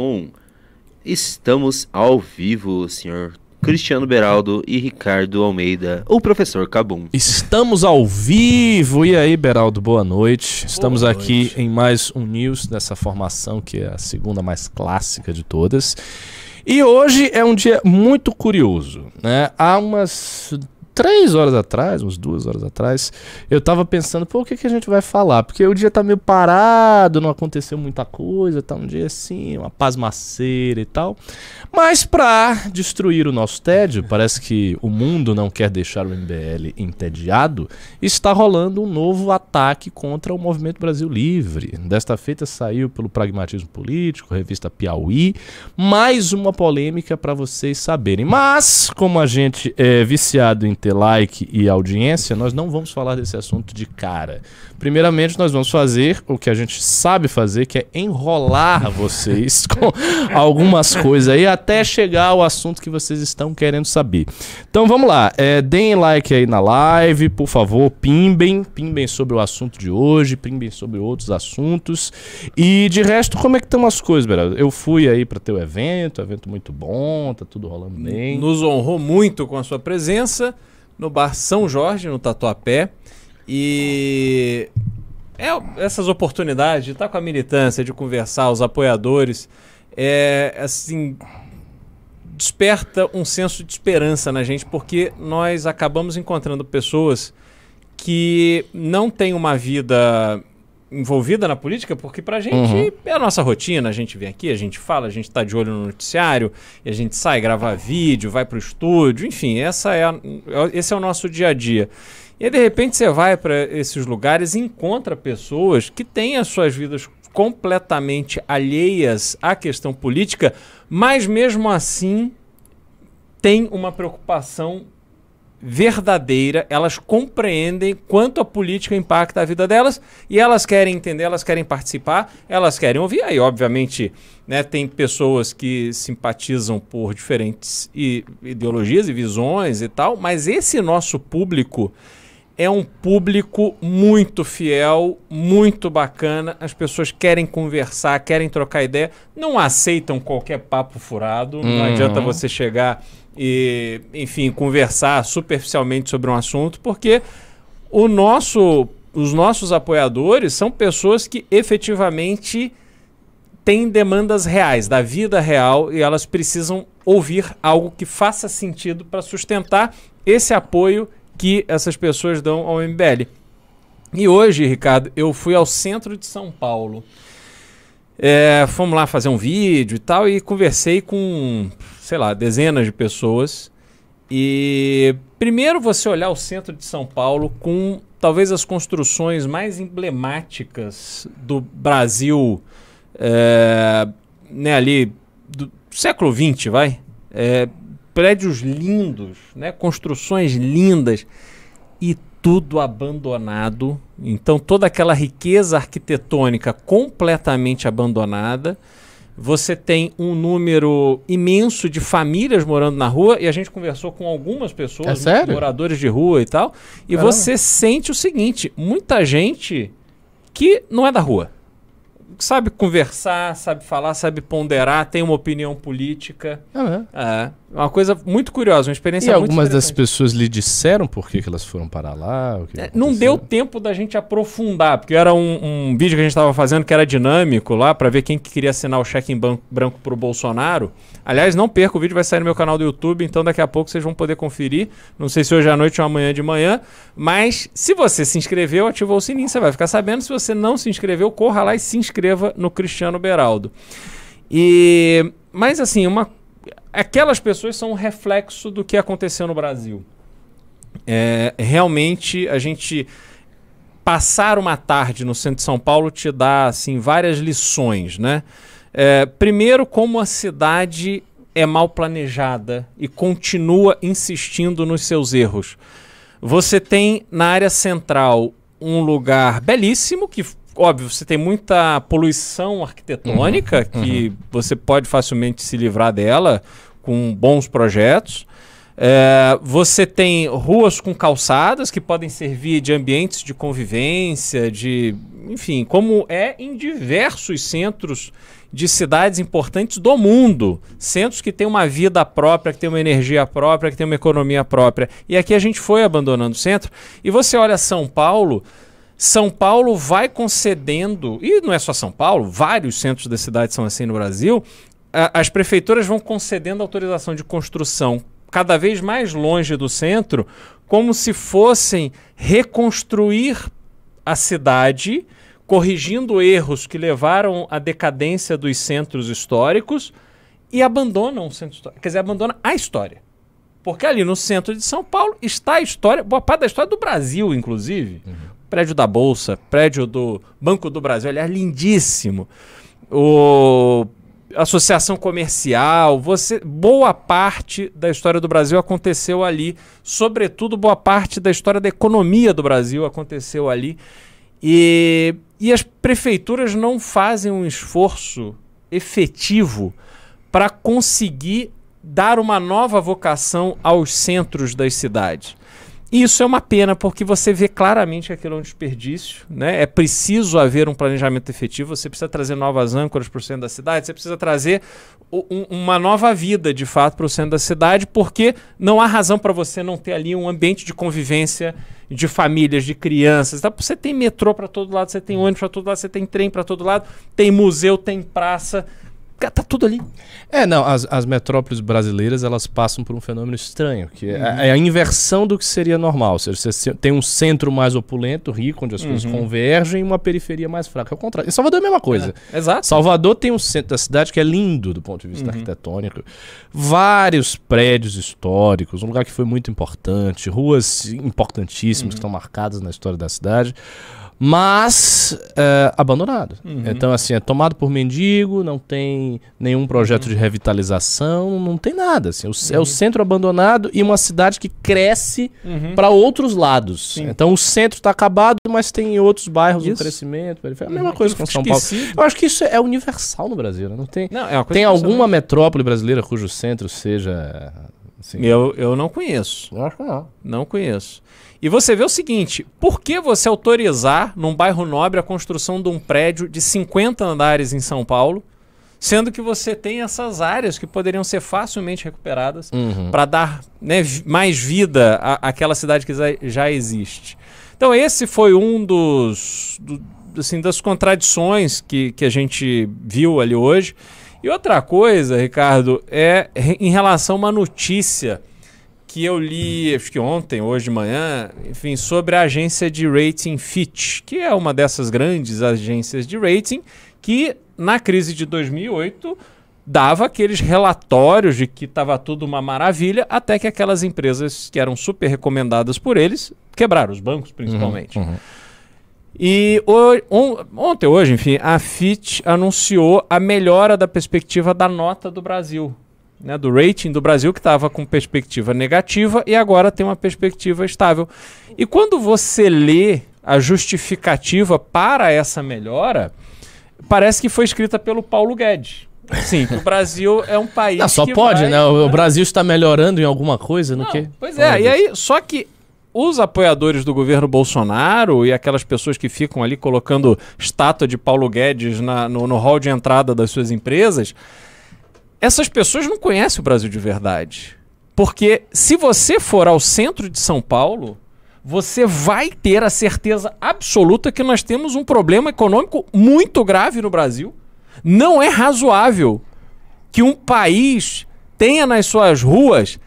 Um. Estamos ao vivo, senhor Cristiano Beraldo e Ricardo Almeida, o professor Cabum. Estamos ao vivo. E aí, Beraldo, boa noite. Estamos Boa aqui noite. em mais um News dessa formação que é a segunda mais clássica de todas. E hoje é um dia muito curioso, né? Há umas três horas atrás, umas duas horas atrás, eu tava pensando, pô, o que, que a gente vai falar? Porque o dia tá meio parado, não aconteceu muita coisa, tá um dia assim, uma pasmaceira e tal. Mas pra destruir o nosso tédio, parece que o mundo não quer deixar o MBL entediado, está rolando um novo ataque contra o Movimento Brasil Livre. Desta feita saiu pelo Pragmatismo Político, revista Piauí, mais uma polêmica para vocês saberem. Mas, como a gente é viciado em ter like e audiência, nós não vamos falar desse assunto de cara. Primeiramente, nós vamos fazer o que a gente sabe fazer, que é enrolar vocês com algumas coisas aí até chegar ao assunto que vocês estão querendo saber. Então vamos lá, é, deem like aí na live, por favor, pimbem, pimbem sobre o assunto de hoje, pimbem sobre outros assuntos. E de resto, como é que estão as coisas, Beraldo? Eu fui aí para teu evento, evento muito bom, tá tudo rolando bem. Nos honrou muito com a sua presença no bar São Jorge, no Tatuapé. E é, essas oportunidades de estar com a militância, de conversar, os apoiadores, é assim desperta um senso de esperança na gente, porque nós acabamos encontrando pessoas que não têm uma vida envolvida na política, porque pra gente Uhum. é a nossa rotina, a gente vem aqui, a gente fala, a gente tá de olho no noticiário, e a gente sai, grava vídeo, vai pro estúdio, enfim, essa é a- esse é o nosso dia a dia. E aí, de repente você vai para esses lugares e encontra pessoas que têm as suas vidas completamente alheias à questão política, mas mesmo assim têm uma preocupação verdadeira, elas compreendem quanto a política impacta a vida delas e elas querem entender, elas querem participar, elas querem ouvir. Aí, obviamente, né, tem pessoas que simpatizam por diferentes ideologias e visões e tal, mas esse nosso público é um público muito fiel, muito bacana. As pessoas querem conversar, querem trocar ideia, não aceitam qualquer papo furado. Não Uhum. adianta você chegar e, enfim, conversar superficialmente sobre um assunto, porque o nosso, os nossos apoiadores são pessoas que efetivamente têm demandas reais, da vida real, e elas precisam ouvir algo que faça sentido para sustentar esse apoio que essas pessoas dão ao MBL. E hoje, Ricardo, eu fui ao centro de São Paulo. É, fomos lá fazer um vídeo e tal, e conversei com, sei lá, dezenas de pessoas. E primeiro você olhar o centro de São Paulo com talvez as construções mais emblemáticas do Brasil, é, né, ali do século XX, vai? É, prédios lindos, né, construções lindas e tudo abandonado. Então toda aquela riqueza arquitetônica completamente abandonada. Você tem um número imenso de famílias morando na rua e a gente conversou com algumas pessoas, É moradores de rua e tal, e Caramba. você sente o seguinte, muita gente que não é da rua. Sabe conversar, sabe falar, sabe ponderar, tem uma opinião política. Ah, É, uma coisa muito curiosa, uma experiência E muito algumas das pessoas lhe disseram por que, que elas foram para lá? o É, Não deu tempo da gente aprofundar, porque era um, um vídeo que a gente estava fazendo que era dinâmico lá, para ver quem que queria assinar o cheque em ban- branco pro Bolsonaro. Aliás, não perca, o vídeo vai sair no meu canal do YouTube, então daqui a pouco vocês vão poder conferir. Não sei se hoje à noite ou amanhã de manhã, mas se você se inscreveu, ativou o sininho, você vai ficar sabendo. Se você não se inscreveu, corra lá e se inscreva no Cristiano Beraldo. E, mas assim, uma, aquelas pessoas são um reflexo do que aconteceu no Brasil. É, realmente a gente passar uma tarde no centro de São Paulo te dá assim várias lições, né? É, primeiro, como a cidade é mal planejada e continua insistindo nos seus erros. Você tem na área central um lugar belíssimo que óbvio, você tem muita poluição arquitetônica que você pode facilmente se livrar dela com bons projetos. É, você tem ruas com calçadas que podem servir de ambientes de convivência, de. Enfim, como é em diversos centros de cidades importantes do mundo. Centros que têm uma vida própria, que têm uma energia própria, que têm uma economia própria. E aqui a gente foi abandonando o centro. E você olha São Paulo. São Paulo vai concedendo, e não é só São Paulo, vários centros da cidade são assim no Brasil, a, as prefeituras vão concedendo autorização de construção cada vez mais longe do centro, como se fossem reconstruir a cidade, corrigindo erros que levaram à decadência dos centros históricos e abandonam o centro histórico. Quer dizer, abandona a história. Porque ali no centro de São Paulo está a história, boa parte da história do Brasil, inclusive. Uhum. Prédio da Bolsa, prédio do Banco do Brasil, aliás, lindíssimo. O associação comercial, você boa parte da história do Brasil aconteceu ali, sobretudo boa parte da história da economia do Brasil aconteceu ali. E, e as prefeituras não fazem um esforço efetivo para conseguir dar uma nova vocação aos centros das cidades. Isso é uma pena porque você vê claramente que aquilo é um desperdício, né? É preciso haver um planejamento efetivo, você precisa trazer novas âncoras para o centro da cidade, você precisa trazer um, uma nova vida, de fato, para o centro da cidade, porque não há razão para você não ter ali um ambiente de convivência de famílias, de crianças. Tá? Você tem metrô para todo lado, você tem ônibus para todo lado, você tem trem para todo lado, tem museu, tem praça tá tudo ali. É, não, as, as metrópoles brasileiras, elas passam por um fenômeno estranho, que é uhum. é, a inversão do que seria normal. Ou seja, você tem um centro mais opulento, rico, onde as uhum. coisas convergem, e uma periferia mais fraca. É o contrário. Em Salvador é a mesma coisa. É, exato. Salvador tem um centro da cidade que é lindo do ponto de vista uhum. arquitetônico. Vários prédios históricos, um lugar que foi muito importante, ruas importantíssimas que estão marcadas na história da cidade mas é, abandonado. Uhum. Então, assim, é tomado por mendigo, não tem nenhum projeto uhum. de revitalização, não tem nada. Assim, o, uhum. É o uhum. centro abandonado e uma cidade que cresce uhum. para outros lados. Sim. Então, o centro está acabado, mas tem em outros bairros isso. um crescimento. É a mesma coisa com São Paulo. Eu acho que isso é universal no Brasil. Né? Não tem, não, é tem alguma metrópole brasileira cujo centro seja. Assim, eu, eu não conheço. Eu acho que não. Não conheço. E você vê o seguinte: por que você autorizar num bairro nobre a construção de um prédio de 50 andares em São Paulo, sendo que você tem essas áreas que poderiam ser facilmente recuperadas uhum. para dar né, mais vida à, àquela cidade que já existe? Então, esse foi um dos. Do, assim, das contradições que, que a gente viu ali hoje. E outra coisa, Ricardo, é em relação a uma notícia que eu li, acho que ontem, hoje de manhã, enfim, sobre a agência de rating Fitch, que é uma dessas grandes agências de rating que na crise de 2008 dava aqueles relatórios de que estava tudo uma maravilha, até que aquelas empresas que eram super recomendadas por eles quebraram, os bancos principalmente. Uhum, uhum. E on, ontem, hoje, enfim, a Fitch anunciou a melhora da perspectiva da nota do Brasil né, do rating do Brasil, que estava com perspectiva negativa e agora tem uma perspectiva estável. E quando você lê a justificativa para essa melhora, parece que foi escrita pelo Paulo Guedes. Sim, o Brasil é um país. Não, só pode, vai, né? O, né? Brasil está melhorando em alguma coisa no que? Pois é, e aí, só que os apoiadores do governo Bolsonaro e aquelas pessoas que ficam ali colocando estátua de Paulo Guedes na, no, no hall de entrada das suas empresas essas pessoas não conhecem o Brasil de verdade. Porque se você for ao centro de São Paulo, você vai ter a certeza absoluta que nós temos um problema econômico muito grave no Brasil. Não é razoável que um país tenha nas suas ruas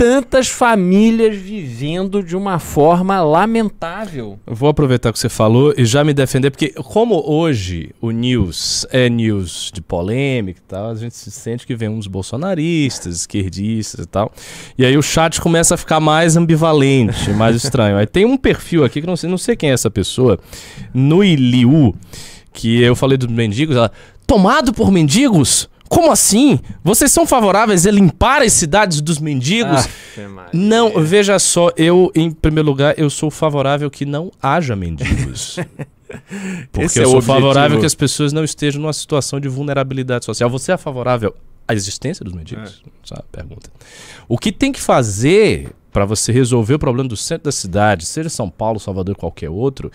tantas famílias vivendo de uma forma lamentável. Vou aproveitar que você falou e já me defender, porque como hoje o news é news de polêmica e tal, a gente se sente que vem uns bolsonaristas, esquerdistas e tal. E aí o chat começa a ficar mais ambivalente, mais estranho. Aí tem um perfil aqui que não sei, não sei quem é essa pessoa, no Iliu, que eu falei dos mendigos, ela, tomado por mendigos? Como assim? Vocês são favoráveis a limpar as cidades dos mendigos? Ah, não, veja só, eu, em primeiro lugar, eu sou favorável que não haja mendigos. Porque Esse eu é sou favorável que as pessoas não estejam numa situação de vulnerabilidade social. Você é favorável à existência dos mendigos? É. Essa é a pergunta. O que tem que fazer para você resolver o problema do centro da cidade, seja São Paulo, Salvador, qualquer outro,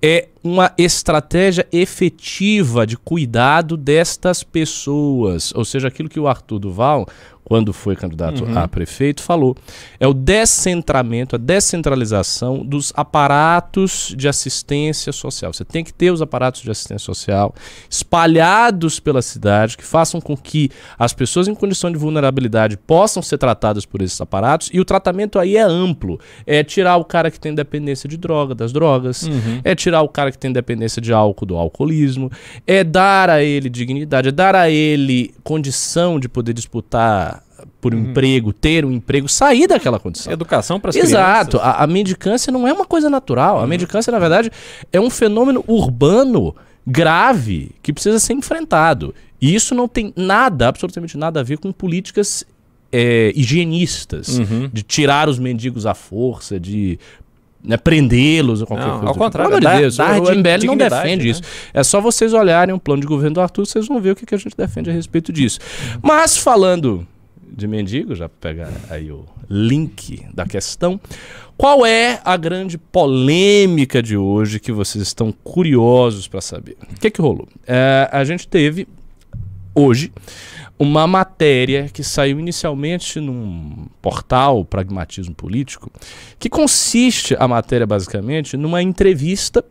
é uma estratégia efetiva de cuidado destas pessoas. Ou seja, aquilo que o Arthur Duval, quando foi candidato Uhum. a prefeito, falou. É o descentramento, a descentralização dos aparatos de assistência social. Você tem que ter os aparatos de assistência social espalhados pela cidade, que façam com que as pessoas em condição de vulnerabilidade possam ser tratadas por esses aparatos. E o tratamento aí é amplo. É tirar o cara que tem dependência de droga, das drogas. Uhum. É tirar o cara que tem dependência de álcool, do alcoolismo. É dar a ele dignidade, é dar a ele condição de poder disputar por um emprego, ter um emprego, sair daquela condição. Educação para as Exato. A, a mendicância não é uma coisa natural. A mendicância, na verdade, é um fenômeno urbano grave que precisa ser enfrentado. E isso não tem nada, absolutamente nada a ver com políticas é, higienistas, Uhum. de tirar os mendigos à força, de né, prendê-los ou qualquer Não, coisa. ao tipo. contrário, de Deus, o MBL não defende né? isso. É só vocês olharem o plano de governo do Arthur, vocês vão ver o que, que a gente defende a respeito disso. Mas falando de mendigo, já pegar aí o link da questão, qual é a grande polêmica de hoje que vocês estão curiosos para saber? O que, que rolou? É, a gente teve hoje uma matéria que saiu inicialmente num portal Pragmatismo Político, que consiste a matéria basicamente numa entrevista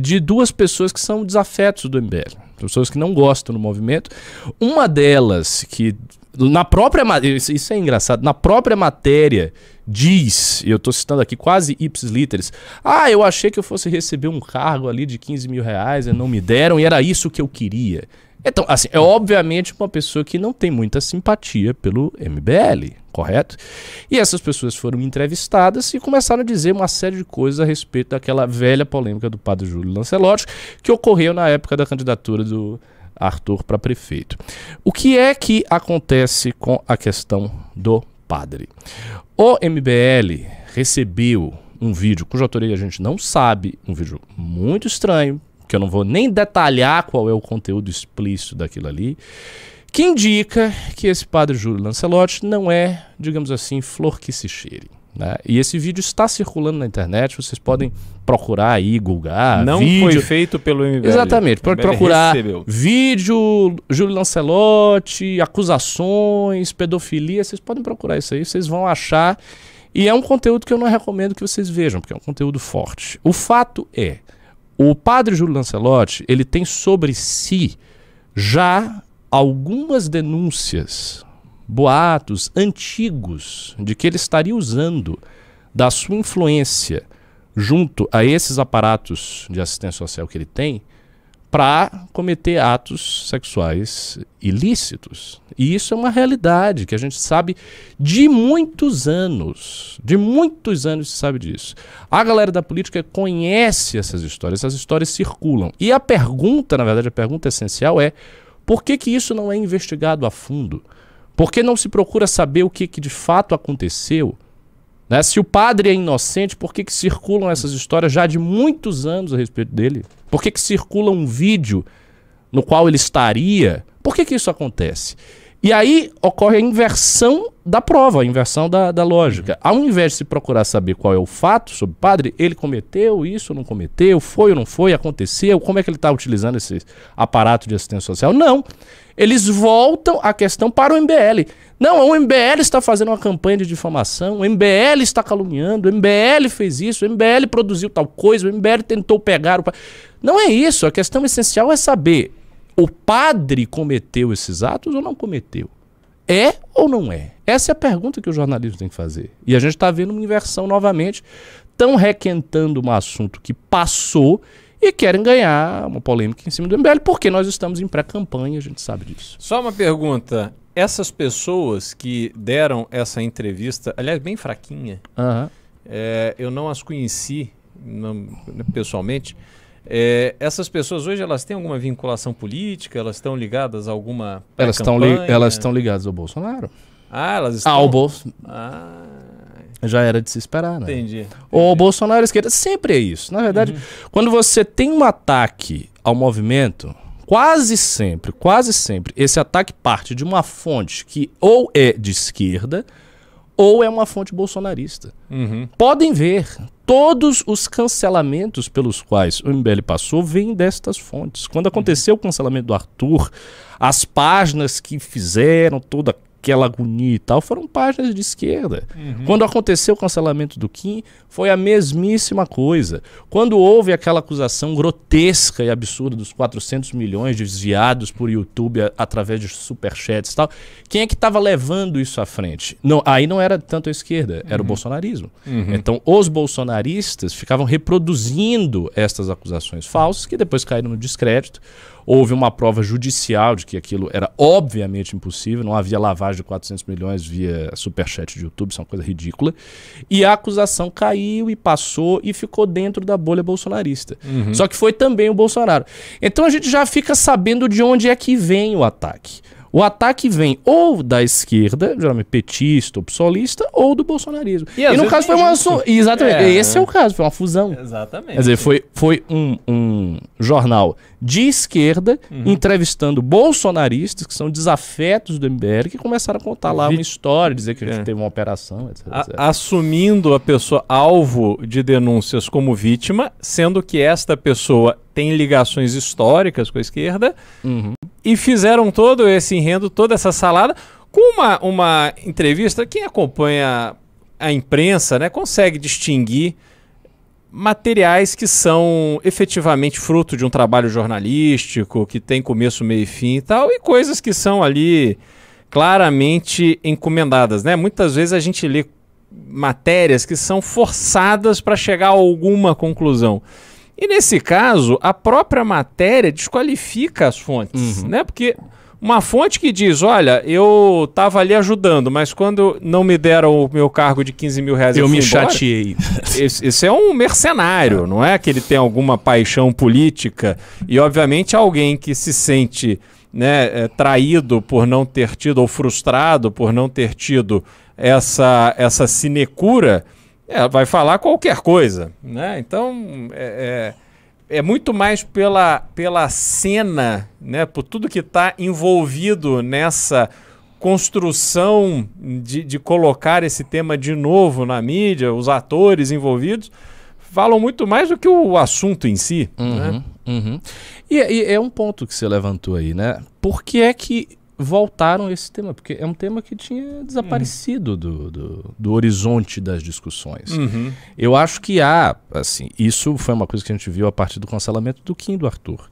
de duas pessoas que são desafetos do MBL, pessoas que não gostam do movimento. Uma delas que na própria isso isso é engraçado, na própria matéria diz, eu estou citando aqui quase ipsis literis, ah, eu achei que eu fosse receber um cargo ali de 15 mil reais e não me deram e era isso que eu queria. Então, assim, é obviamente uma pessoa que não tem muita simpatia pelo MBL, correto? E essas pessoas foram entrevistadas e começaram a dizer uma série de coisas a respeito daquela velha polêmica do padre Júlio Lancelotti, que ocorreu na época da candidatura do Arthur para prefeito. O que é que acontece com a questão do padre? O MBL recebeu um vídeo cuja autoria a gente não sabe, um vídeo muito estranho, que eu não vou nem detalhar qual é o conteúdo explícito daquilo ali, que indica que esse padre Júlio Lancelotti não é, digamos assim, flor que se cheire. Né? E esse vídeo está circulando na internet, vocês podem procurar aí, googar, Não vídeo. foi feito pelo MBL. Exatamente, pode procurar recebeu. vídeo, Júlio Lancelotti, acusações, pedofilia, vocês podem procurar isso aí, vocês vão achar. E é um conteúdo que eu não recomendo que vocês vejam, porque é um conteúdo forte. O fato é, o padre Júlio Lancelotti, ele tem sobre si já algumas denúncias, boatos antigos de que ele estaria usando da sua influência junto a esses aparatos de assistência social que ele tem para cometer atos sexuais ilícitos. E isso é uma realidade que a gente sabe de muitos anos. De muitos anos se sabe disso. A galera da política conhece essas histórias, essas histórias circulam. E a pergunta, na verdade, a pergunta essencial é: por que, que isso não é investigado a fundo? Por que não se procura saber o que, que de fato aconteceu? Né? Se o padre é inocente, por que, que circulam essas histórias já de muitos anos a respeito dele? Por que, que circula um vídeo no qual ele estaria? Por que, que isso acontece? E aí ocorre a inversão da prova, a inversão da, da lógica. Ao invés de se procurar saber qual é o fato sobre o padre, ele cometeu isso, não cometeu, foi ou não foi, aconteceu, como é que ele está utilizando esse aparato de assistência social? Não. Eles voltam a questão para o MBL. Não, o MBL está fazendo uma campanha de difamação, o MBL está caluniando, o MBL fez isso, o MBL produziu tal coisa, o MBL tentou pegar o. Não é isso. A questão essencial é saber: o padre cometeu esses atos ou não cometeu? É ou não é? Essa é a pergunta que o jornalismo tem que fazer. E a gente está vendo uma inversão novamente. Estão requentando um assunto que passou e querem ganhar uma polêmica em cima do MBL, porque nós estamos em pré-campanha, a gente sabe disso. Só uma pergunta. Essas pessoas que deram essa entrevista, aliás, bem fraquinha, Aham. é, eu não as conheci não- pessoalmente. É, essas pessoas hoje elas têm alguma vinculação política? Elas estão ligadas a alguma Elas estão li elas estão ligadas ao Bolsonaro. Ah, elas estão. Ah, o Bolso Ah, já era de se esperar, né? entendi. O Bolsonaro esquerda sempre é isso. Na verdade, quando você tem um ataque ao movimento, quase sempre, quase sempre, esse ataque parte de uma fonte que ou é de esquerda ou é uma fonte bolsonarista. Uhum. Podem ver, todos os cancelamentos pelos quais o MBL passou vêm destas fontes. Quando aconteceu o cancelamento do Arthur, as páginas que fizeram toda aquela agonia e tal, foram páginas de esquerda. Uhum. Quando aconteceu o cancelamento do Kim, foi a mesmíssima coisa. Quando houve aquela acusação grotesca e absurda dos 400 milhões desviados por YouTube a, através de superchats e tal, quem é que estava levando isso à frente? Não, aí não era tanto a esquerda, era o bolsonarismo. Uhum. Então, os bolsonaristas ficavam reproduzindo estas acusações falsas, que depois caíram no descrédito. Houve uma prova judicial de que aquilo era obviamente impossível, não havia lavagem de 400 milhões via superchat de YouTube, isso é uma coisa ridícula. E a acusação caiu e passou e ficou dentro da bolha bolsonarista. Só que foi também o Bolsonaro. Então a gente já fica sabendo de onde é que vem o ataque. O ataque vem ou da esquerda, geralmente petista ou psolista, ou do bolsonarismo. E E, no caso foi uma. so- Exatamente. É. Esse é o caso, foi uma fusão. Exatamente. Quer dizer, foi, foi um, um jornal de esquerda Uhum. entrevistando bolsonaristas que são desafetos do MBL que começaram a contar lá Vi- uma história, dizer que a gente É. teve uma operação, etc. A- etc. assumindo a pessoa alvo de denúncias como vítima, sendo que esta pessoa tem ligações históricas com a esquerda, Uhum. e fizeram todo esse enredo, toda essa salada, com uma, uma entrevista. Quem acompanha a imprensa né, consegue distinguir materiais que são efetivamente fruto de um trabalho jornalístico, que tem começo, meio e fim e tal, e coisas que são ali claramente encomendadas, né? Muitas vezes a gente lê matérias que são forçadas para chegar a alguma conclusão. E nesse caso, a própria matéria desqualifica as fontes, né? Porque uma fonte que diz, olha, eu estava ali ajudando, mas quando não me deram o meu cargo de 15 mil reais, Eu fui me embora. chateei. Esse, esse é um mercenário, não é que ele tem alguma paixão política. E, obviamente, alguém que se sente né, é, traído por não ter tido, ou frustrado por não ter tido essa, essa sinecura, é, vai falar qualquer coisa. Né? Então, é, é, é muito mais pela, pela cena, né, por tudo que está envolvido nessa construção de, de colocar esse tema de novo na mídia, os atores envolvidos, falam muito mais do que o assunto em si. né? Uhum, uhum. E, e é um ponto que você levantou aí, né? Por que é que voltaram a esse tema? Porque é um tema que tinha desaparecido do, do, do horizonte das discussões. Uhum. Eu acho que há, assim, isso foi uma coisa que a gente viu a partir do cancelamento do Kim do Arthur.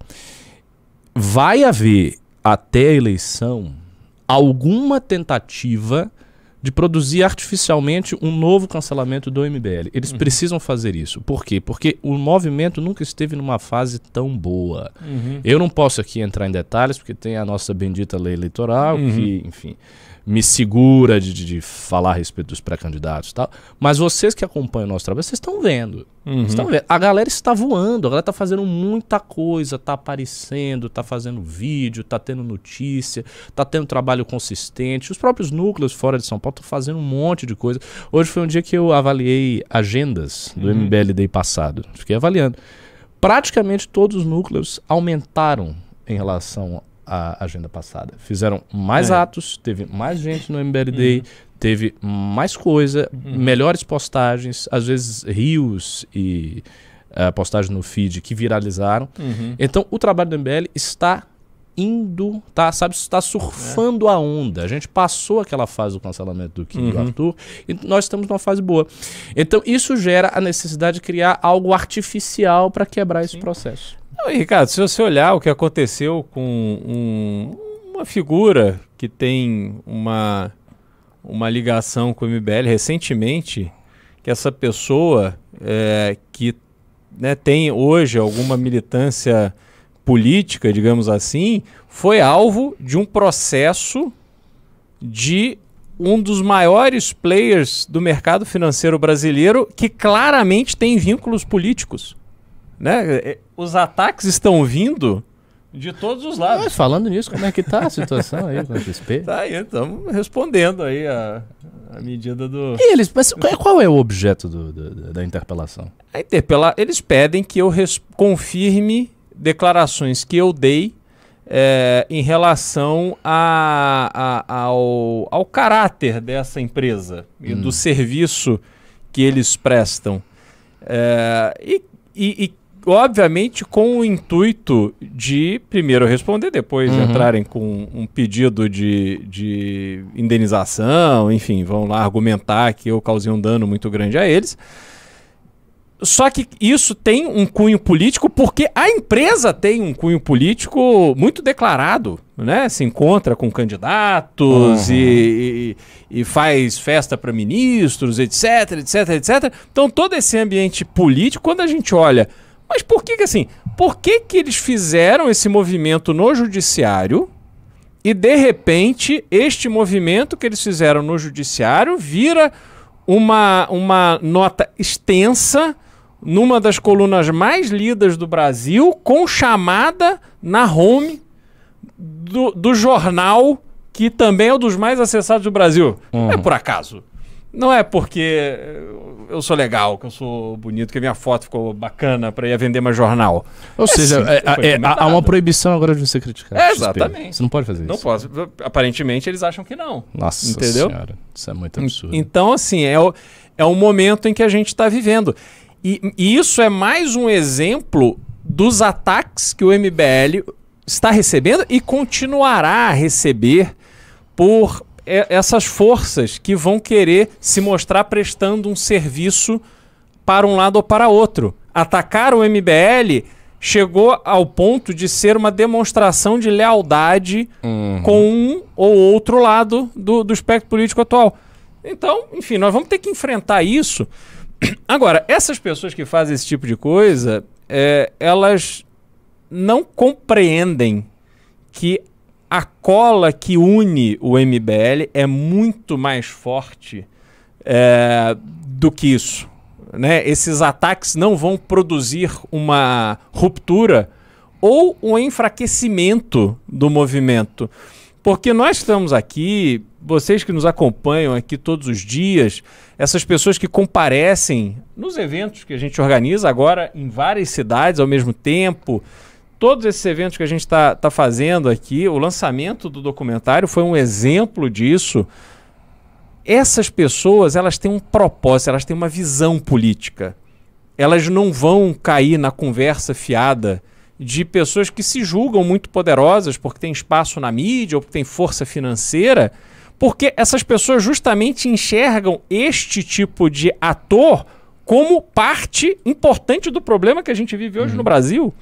Vai haver, até a eleição, alguma tentativa de produzir artificialmente um novo cancelamento do MBL. Eles precisam fazer isso. Por quê? Porque o movimento nunca esteve numa fase tão boa. Uhum. Eu não posso aqui entrar em detalhes, porque tem a nossa bendita lei eleitoral, Uhum. que, enfim, me segura de, de- falar a respeito dos pré-candidatos e tal. Mas vocês que acompanham o nosso trabalho, vocês estão vendo. Uhum. Estão vendo. A galera está voando, a galera está fazendo muita coisa, está aparecendo, está fazendo vídeo, está tendo notícia, está tendo trabalho consistente. Os próprios núcleos fora de São Paulo estão fazendo um monte de coisa. Hoje foi um dia que eu avaliei agendas do MBL Day passado. Fiquei avaliando. Praticamente todos os núcleos aumentaram em relação à agenda passada. Fizeram mais É. atos, teve mais gente no MBL Day, teve mais coisa, melhores postagens, às vezes rios e eh, postagens no feed que viralizaram. Uhum. Então o trabalho do MBL está indo, tá, sabe, está surfando a onda. A gente passou aquela fase do cancelamento do Kim e do Uhum. Arthur e nós estamos numa fase boa. Então isso gera a necessidade de criar algo artificial para quebrar esse processo. Não, Ricardo, se você olhar o que aconteceu com um- uma figura que tem uma, uma ligação com o MBL recentemente, que essa pessoa é, que né, tem hoje alguma militância política, digamos assim, foi alvo de um processo de um dos maiores players do mercado financeiro brasileiro que claramente tem vínculos políticos. Né? É, Os ataques estão vindo de todos os lados. Mas falando nisso, como é que tá a situação aí com o XP? Tá aí, estamos respondendo aí a, a medida do. E eles, mas qual é- é o objeto do- do- da interpelação? A interpelar, eles pedem que eu res- confirme declarações que eu dei é, em relação a, a- ao, ao caráter dessa empresa e do serviço que eles prestam. É, e, e- e, obviamente, com o intuito de primeiro responder, depois Uhum. entrarem com um pedido de, de indenização, enfim, vão lá argumentar que eu causei um dano muito grande a eles. Só que isso tem um cunho político porque a empresa tem um cunho político muito declarado, né? Se encontra com candidatos Uhum. e, e- e faz festa para ministros, etc, etc, etc. Então todo esse ambiente político, quando a gente olha, mas por que que assim? Por que que eles fizeram esse movimento no judiciário? E de repente, este movimento que eles fizeram no judiciário vira uma, uma nota extensa numa das colunas mais lidas do Brasil, com chamada na home do, do jornal que também é um dos mais acessados do Brasil. Não é por acaso. Não é porque eu sou legal, que eu sou bonito, que a minha foto ficou bacana para ir vender mais jornal. Ou É seja, sim, é- é- há uma proibição agora de você criticar. É, exatamente. Você não pode fazer Não isso. posso. Aparentemente eles acham que não. Nossa Entendeu? senhora. Isso é muito absurdo. Então, assim, é o, é o momento em que a gente está vivendo. E, e isso é mais um exemplo dos ataques que o MBL está recebendo e continuará a receber por e- essas forças que vão querer se mostrar prestando um serviço para um lado ou para outro. Atacar o MBL chegou ao ponto de ser uma demonstração de lealdade com um ou outro lado do, do espectro político atual. Então, enfim, nós vamos ter que enfrentar isso. Agora, essas pessoas que fazem esse tipo de coisa, é, elas não compreendem que a cola que une o MBL é muito mais forte é, do que isso. Né? Esses ataques não vão produzir uma ruptura ou um enfraquecimento do movimento. Porque nós estamos aqui, vocês que nos acompanham aqui todos os dias, essas pessoas que comparecem nos eventos que a gente organiza agora em várias cidades ao mesmo tempo, todos esses eventos que a gente está tá fazendo aqui, o lançamento do documentário foi um exemplo disso. Essas pessoas, elas têm um propósito, elas têm uma visão política. Elas não vão cair na conversa fiada de pessoas que se julgam muito poderosas porque têm espaço na mídia ou porque têm força financeira, porque essas pessoas justamente enxergam este tipo de ator como parte importante do problema que a gente vive hoje no Brasil.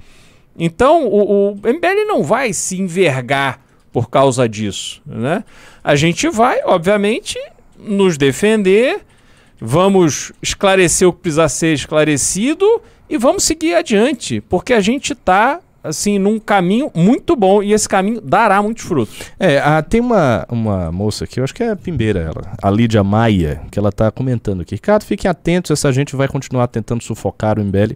Então, o, o MBL não vai se envergar por causa disso. Né? A gente vai, obviamente, nos defender, vamos esclarecer o que precisa ser esclarecido e vamos seguir adiante, porque a gente está assim num caminho muito bom e esse caminho dará muitos frutos. É, ah, tem uma, uma moça aqui, eu acho que é a Pimbeira, ela, a Lídia Maia, que ela tá comentando aqui. Ricardo, fiquem atentos, essa gente vai continuar tentando sufocar o MBL.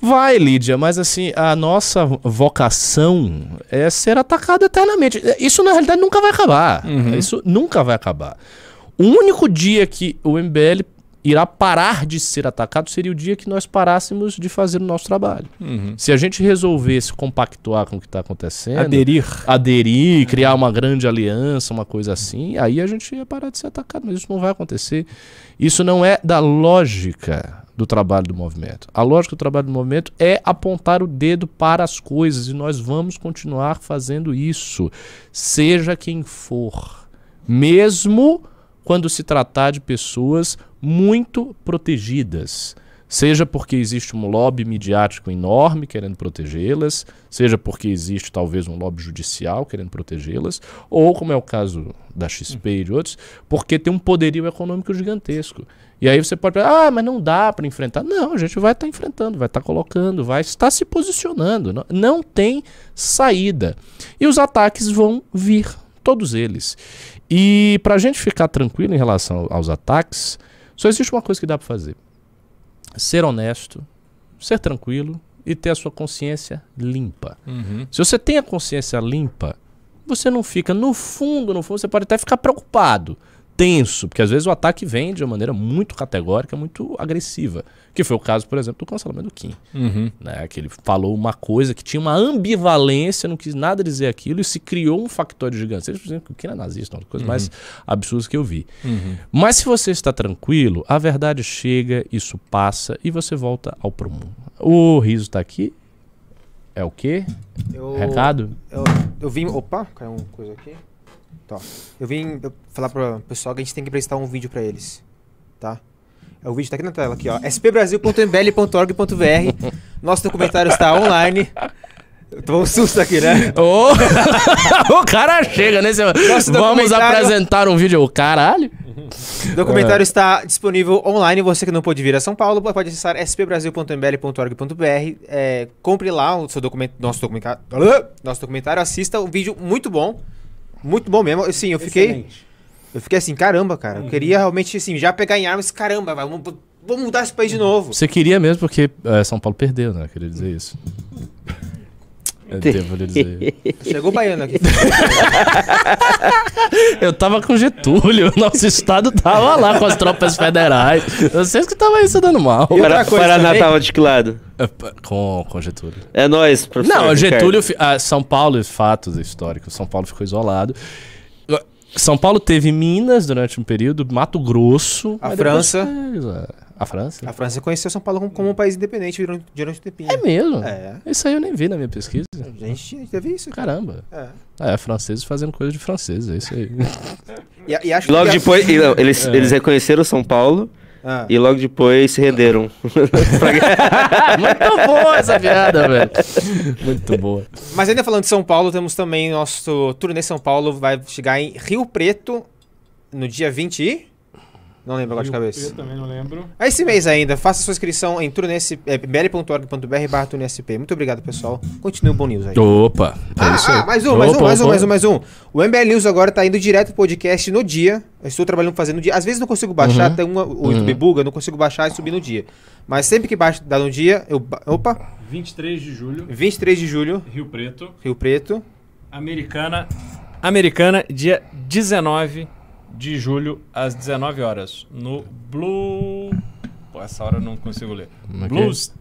Vai, Lídia, mas assim, a nossa vocação é ser atacado eternamente. Isso na realidade nunca vai acabar. Isso nunca vai acabar. O único dia que o MBL irá parar de ser atacado seria o dia que nós parássemos de fazer o nosso trabalho. Se a gente resolvesse compactuar com o que está acontecendo, Aderir. aderir, criar uma grande aliança, uma coisa assim, aí a gente ia parar de ser atacado, mas isso não vai acontecer. Isso não é da lógica do trabalho do movimento. A lógica do trabalho do movimento é apontar o dedo para as coisas e nós vamos continuar fazendo isso, seja quem for, mesmo quando se tratar de pessoas muito protegidas. Seja porque existe um lobby midiático enorme querendo protegê-las, seja porque existe talvez um lobby judicial querendo protegê-las, ou como é o caso da XP e de outros, porque tem um poderio econômico gigantesco. E aí você pode pensar, ah, mas não dá para enfrentar. Não, a gente vai estar enfrentando, vai estar colocando, vai estar se posicionando. Não, não tem saída. E os ataques vão vir, todos eles. E para a gente ficar tranquilo em relação aos ataques, só existe uma coisa que dá para fazer ser honesto, ser tranquilo e ter a sua consciência limpa. Se você tem a consciência limpa, você não fica no fundo, no fundo, você pode até ficar preocupado. Tenso, porque às vezes o ataque vem de uma maneira muito categórica, muito agressiva. Que foi o caso, por exemplo, do cancelamento do Kim. Uhum. Né? Que ele falou uma coisa que tinha uma ambivalência, não quis nada dizer aquilo, e se criou um factório gigantesco. Por exemplo, o Kim é nazista, uma das coisas mais absurdas que eu vi. Uhum. Mas se você está tranquilo, a verdade chega, isso passa e você volta ao prumo. O riso tá aqui. É o quê? Eu, Recado? Eu, eu vim. Opa, caiu uma coisa aqui. Tá. Eu vim falar pro pessoal que a gente tem que prestar um vídeo pra eles. Tá? É, O vídeo tá aqui na tela, aqui, ó. spbrasil.mbl.org.br. Nosso documentário está online. Eu tô um susto aqui, né? Ô, o cara chega nesse. Nosso Vamos documentário- apresentar um vídeo. Caralho. O documentário está disponível online. Você que não pôde vir a São Paulo pode acessar spbrasil.mbl.org.br. É, compre lá o seu documento, nosso documentário. Nosso documentário, assista um vídeo muito bom. Muito bom mesmo. Sim, eu fiquei. Eu fiquei assim, caramba, cara. Eu queria realmente assim, já pegar em armas, caramba, vamos, vamos mudar esse país de novo. Você queria mesmo porque é, São Paulo perdeu, né? Queria dizer isso. Eu devo lhe dizer. Chegou o baiano aqui. Eu tava com Getúlio, nosso estado tava lá com as tropas federais. Vocês que estavam aí se dando mal. Coisa Paraná também- tava de que lado? Com, com Getúlio. É nóis, professor. Não. Getúlio. ah, São Paulo, fatos históricos. São Paulo ficou isolado. São Paulo teve Minas durante um período, Mato Grosso. A França. é. A França? A França conheceu São Paulo como, como um país independente durante, durante um tempinho. É mesmo? É. Isso aí eu nem vi na minha pesquisa. A gente teve isso. Caramba. É. É, franceses fazendo coisa de franceses, é isso aí. E, e acho Logo que... depois, eles, eles reconheceram São Paulo Ah. e logo depois se renderam. Muito boa essa piada, velho. Muito boa. Mas ainda falando de São Paulo, temos também nosso turnê São Paulo, vai chegar em Rio Preto no dia 20 e... Não lembro agora de cabeça. também não lembro. É esse mês ainda. Faça sua inscrição em turnê.sp é, bl.org.br barra turnê.sp. Muito obrigado, pessoal. Continue o Bom News aí. Opa, é Ah, isso aí. ah, mais um, mais um, Opa, mais um, opa. mais um, mais um. O MBL News agora tá indo direto pro podcast no dia. Eu estou trabalhando fazendo no dia. Às vezes não consigo baixar, Uhum. tem uma, o YouTube buga, eu não consigo baixar e subir no dia. Mas sempre que baixa, dá no dia, eu. ba- Opa! 23 de julho, 23 de julho, Rio Preto. Rio Preto. Americana. Americana, dia 19 de julho, às 19 horas. No Blue. Pô, essa hora eu não consigo ler. Como é que Blues.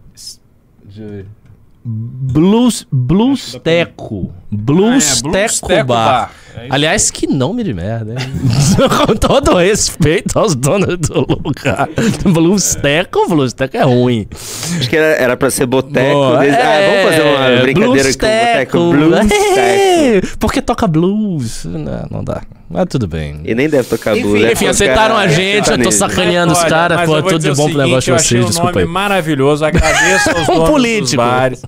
Blues, Blues Teco. Blues Ah, é, Teco Teco Bar. É Aliás, que nome de merda, hein? Com todo respeito aos donos do lugar. Blues Teco, Blues Teco é ruim. Acho que era, era pra ser boteco. Ah, vamos fazer uma é, brincadeira blues com boteco. teco. Blues É, teco. Porque toca blues. Não, não dá. Mas tudo bem. E nem deve tocar Enfim, blues. deve Enfim, aceitaram a gente, eu tô sacaneando os caras. Pô, tudo de bom pro negócio de vocês, um desculpa nome aí. maravilhoso. Agradeço aos Um donos político. dos bares,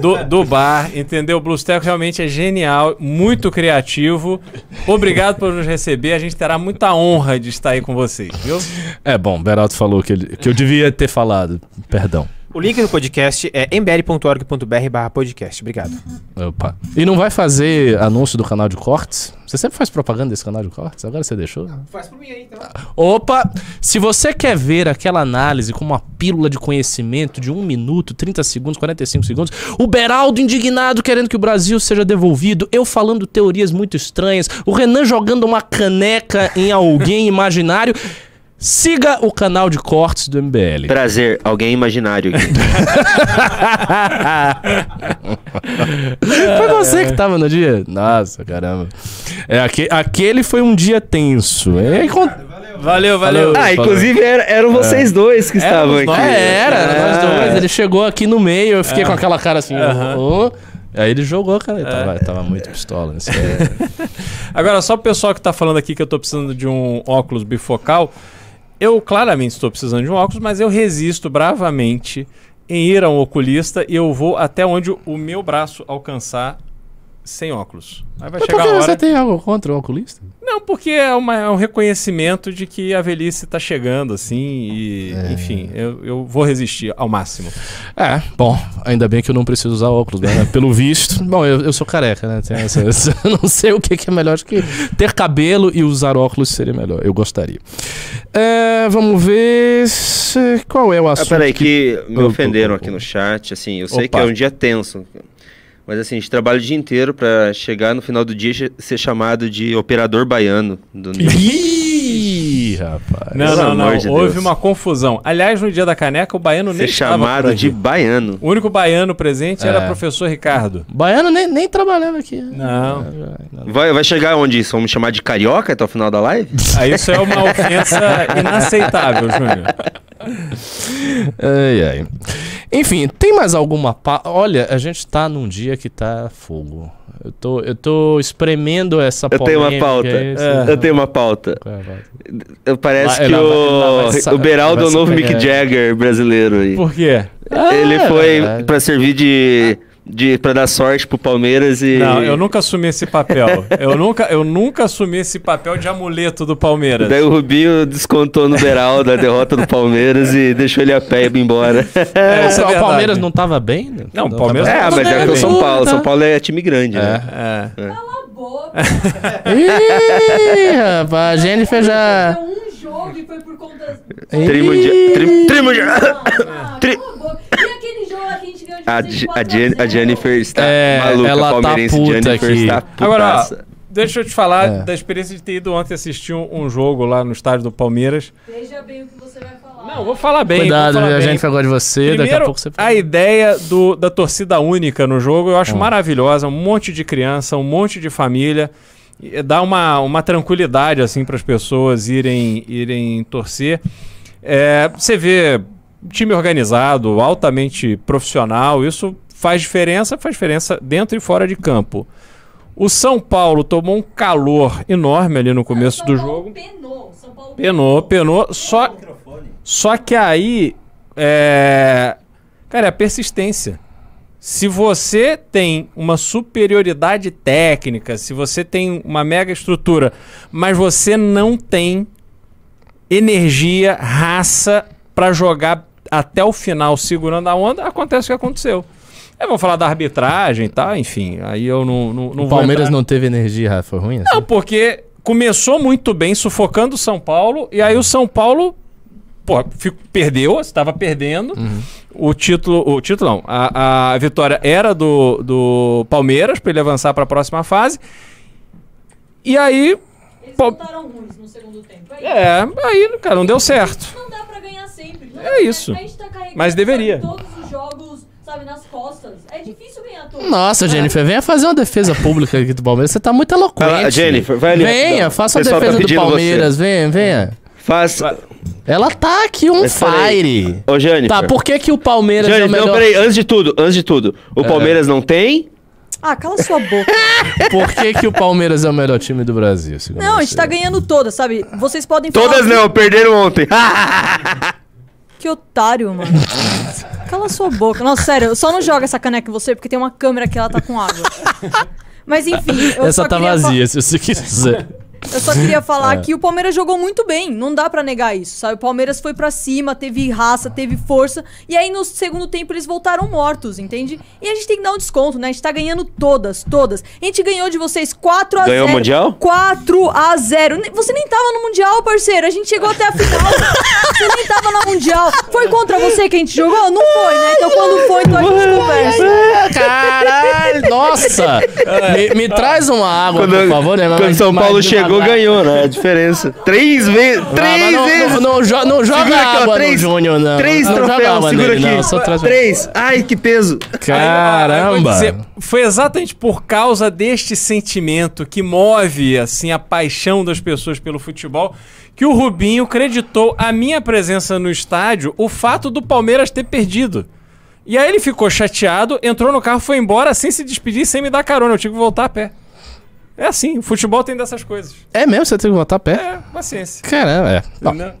do, do bar, entendeu? O Blues Teco realmente é genial, muito criativo. Obrigado por nos receber. A gente terá muita honra de estar aí com vocês, viu? É bom, Beraldo falou que, ele- que eu devia ter falado. Perdão. O link do podcast é mbl.org.br barra podcast. Obrigado. Opa. E não vai fazer anúncio do canal de cortes? Você sempre faz propaganda desse canal de cortes? Agora você deixou? Faz por mim aí, então. Opa! Se você quer ver aquela análise com uma pílula de conhecimento de 1 minuto, 30 segundos, 45 segundos, o Beraldo indignado querendo que o Brasil seja devolvido, eu falando teorias muito estranhas, o Renan jogando uma caneca em alguém imaginário, siga o canal de cortes do MBL. Prazer, alguém imaginário aqui. Foi você que tava no dia? Nossa, caramba. É, aque- aquele foi um dia tenso. É, Valeu, valeu. Falou. ah, inclusive era- eram vocês dois que estavam aqui. É, era, nós Ah. dois. Ele chegou aqui no meio, eu fiquei com aquela cara assim. "Ô". Aí ele jogou, cara. Ele tava, tava muito pistola nesse Agora, só o pessoal que tá falando aqui que eu tô precisando de um óculos bifocal. Eu claramente estou precisando de um óculos, mas eu resisto bravamente em ir a um oculista e eu vou até onde o meu braço alcançar sem óculos. Aí vai Mas por chegar que a hora. você tem algo contra o oculista? Não, porque é, uma- é um reconhecimento de que a velhice tá chegando, assim, e É. enfim, eu, eu vou resistir ao máximo. É, bom, ainda bem que eu não preciso usar óculos, né? Pelo visto. Bom, eu, eu sou careca, né? Tem essa- essa- eu não sei o que, que é melhor. Acho que ter cabelo e usar óculos seria melhor. Eu gostaria. É, vamos ver. se- qual é o Ah, assunto? peraí, que me Opa, ofenderam aqui no chat, assim, eu sei que Opa. é um dia tenso, mas assim, a gente trabalha o dia inteiro pra chegar no final do dia e ser chamado de operador baiano. Do... Ih! rapaz. Não, Pelo não, não. de Houve Deus. uma confusão. Aliás, no dia da caneca, o baiano Ser nem chamado de baiano. O único baiano presente era É. o professor Ricardo. Baiano nem, nem trabalhava aqui. Não. Vai, vai chegar onde isso? Vamos chamar de carioca até o final da live? Aí isso é uma ofensa inaceitável, Júnior. Ai, ai. Enfim, tem mais alguma pa... Olha, a gente tá num dia que tá fogo. Eu tô, eu tô espremendo essa Eu tenho uma pauta. esse- É. Eu tenho uma pauta. Qual é a pauta? Eu- Parece Lá- que ela vai sa- o, o Beraldo é o novo Mick é. Jagger brasileiro aí. Por quê? Ele Ah, foi verdade. pra servir de, de. pra dar sorte pro Palmeiras e. Não, eu nunca assumi esse papel. Eu nunca, eu nunca assumi esse papel de amuleto do Palmeiras. Daí o Rubinho descontou no Beraldo a derrota do Palmeiras e deixou ele a pé e embora. É, isso é o. Palmeiras não tava bem? né? Não, o Palmeiras- É, mas é que o São Paulo. São Paulo é time grande, né? É. Cala a boca. Ih, rapaz, a Jennifer já. Um jogo e foi por conta. Trimundial. Tri, trimundial. Tri- cala a boca. E aquele jogo lá que a gente A, vocês Je- a, 4 Jen- a 0? Jennifer está É, maluca, ela tá palmeirense. puta Jennifer aqui. está Agora, ó, putaça. deixa eu te falar É. da experiência de ter ido ontem assistir um, um jogo lá no estádio do Palmeiras. Veja bem o que você vai falar. Não, vou falar bem. Cuidado, falar a bem. Jennifer gosta de você, daqui a Primeiro, pouco você a ideia do- da torcida única no jogo eu acho Hum. maravilhosa. Um monte de criança, um monte de família. Dá uma, uma tranquilidade assim para as pessoas irem, irem torcer. É, você vê time organizado, altamente profissional, isso faz diferença, faz diferença dentro e fora de campo. O São Paulo tomou um calor enorme ali no começo do jogo. Penou. São Paulo Penou, penou. Só, só que aí. É, cara, é a persistência. Se você tem uma superioridade técnica, se você tem uma mega estrutura, mas você não tem energia, raça pra jogar até o final segurando a onda, acontece o que aconteceu. É, vamos falar da arbitragem e tal, enfim. Aí eu não, não, não O Palmeiras entrar- não teve energia, Rafa, foi ruim? assim? não, porque começou muito bem, sufocando o São Paulo, e aí o São Paulo pô, fico- perdeu, estava perdendo. O título, o título não, a, a vitória era do, do Palmeiras para ele avançar para a próxima fase. E aí, Eles Pô- voltaram ruins no segundo tempo. É, isso. é, aí, cara, não deu certo. Não dá pra ganhar sempre. Não É isso. A gente tá carregando Mas deveria. sabe, todos os jogos, sabe, nas costas. É difícil ganhar todos. Nossa, Jennifer, venha fazer uma defesa pública aqui do Palmeiras. Você tá muito eloquente. Vai lá, Jennifer, vai ali Venha, rapidão. faça a pessoal tá defesa do pedindo Palmeiras. Venha, venha. Faz. Ela tá aqui Mas peraí. fire. Ô, Jennifer. Tá, por que, que o Palmeiras é o Jennifer, melhor? não, peraí, antes de tudo, antes de tudo. O Palmeiras não tem? Ah, cala sua boca. Por que, que o Palmeiras é o melhor time do Brasil? segundo Não, a gente você? tá ganhando todas, sabe? Vocês podem falar. Todas não, perderam ontem. Que otário, mano. Cala sua boca. Nossa, sério, só não joga essa caneca em você porque tem uma câmera que ela tá com água. Mas enfim, eu Essa tá vazia, se você quiser. Eu só queria falar É. que o Palmeiras jogou muito bem, não dá pra negar isso, sabe? O Palmeiras foi pra cima, teve raça, teve força, e aí no segundo tempo eles voltaram mortos, entende? E a gente tem que dar um desconto, né? A gente tá ganhando todas, todas. A gente ganhou de vocês 4 a 0. Ganhou o Mundial? 4 a 0. Ne- Você nem tava no Mundial, parceiro. A gente chegou até a final. você nem tava no Mundial. Foi contra você que a gente jogou? Não foi, né? Então quando foi, então a gente conversa. Caralho, nossa! Me, me traz uma água, por favor, né? quando São Paulo chegou, madrugada. ganhou, né? A diferença. Três vezes. Ah, Três mas não, vezes. Não, não, jo- não joga Segura aqui, ó, três- Júnior, não. Três não troféus, segura nele, aqui. não, só traz- Três. Ai, que peso. Caramba! dizer, foi exatamente por causa deste sentimento que move assim a paixão das pessoas pelo futebol que o Rubinho creditou a minha presença no estádio o fato do Palmeiras ter perdido. E aí ele ficou chateado, entrou no carro, foi embora sem se despedir, sem me dar carona. Eu tive que voltar a pé. É assim, o futebol tem dessas coisas. É mesmo? Você tem que botar pé? É, paciência. Caramba, é. Não.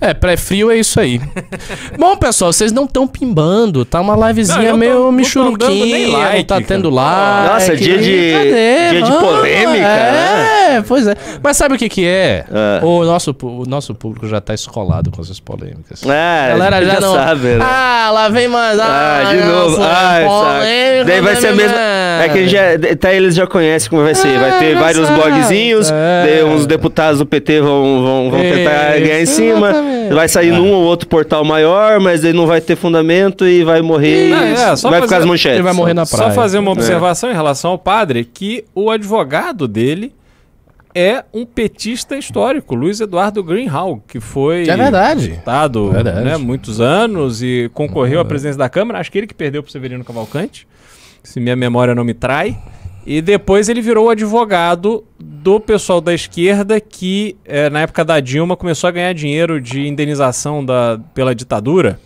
é, pré-frio é isso aí. Bom, pessoal, vocês não estão pimbando. Tá uma Não, livezinha tô- meio não tô michuruquinha. Não like, tá cara. tendo like. Nossa, dia de- Cadê? dia de polêmica, É, pois é. Mas sabe o que que é? Ah. O, nosso, o nosso público já tá escolado com essas polêmicas. É, A galera já, já não... sabe, né? Ah, lá vem mais. Ah, de não, novo. Ah, polêmica. Daí vai ser a mesma. É que já, até eles já conhecem como vai ser. Vai ter É, já vários blogzinhos, É. uns deputados do PT vão, vão, vão tentar Isso, ganhar em cima. exatamente. Vai sair num ou outro portal maior, mas daí não vai ter fundamento e vai morrer. Não, é, só vai fazer- ficar as manchetes. Ele vai morrer na Só praia. fazer uma observação em relação ao padre, que o advogado dele é um petista histórico, Luiz Eduardo Greenhalgh, que foi É verdade. deputado Verdade. né, muitos anos e concorreu à presidência da Câmara. Acho que ele que perdeu para Severino Cavalcante, se minha memória não me trai. E depois ele virou advogado do pessoal da esquerda que, eh, na época da Dilma, começou a ganhar dinheiro de indenização da, pela ditadura.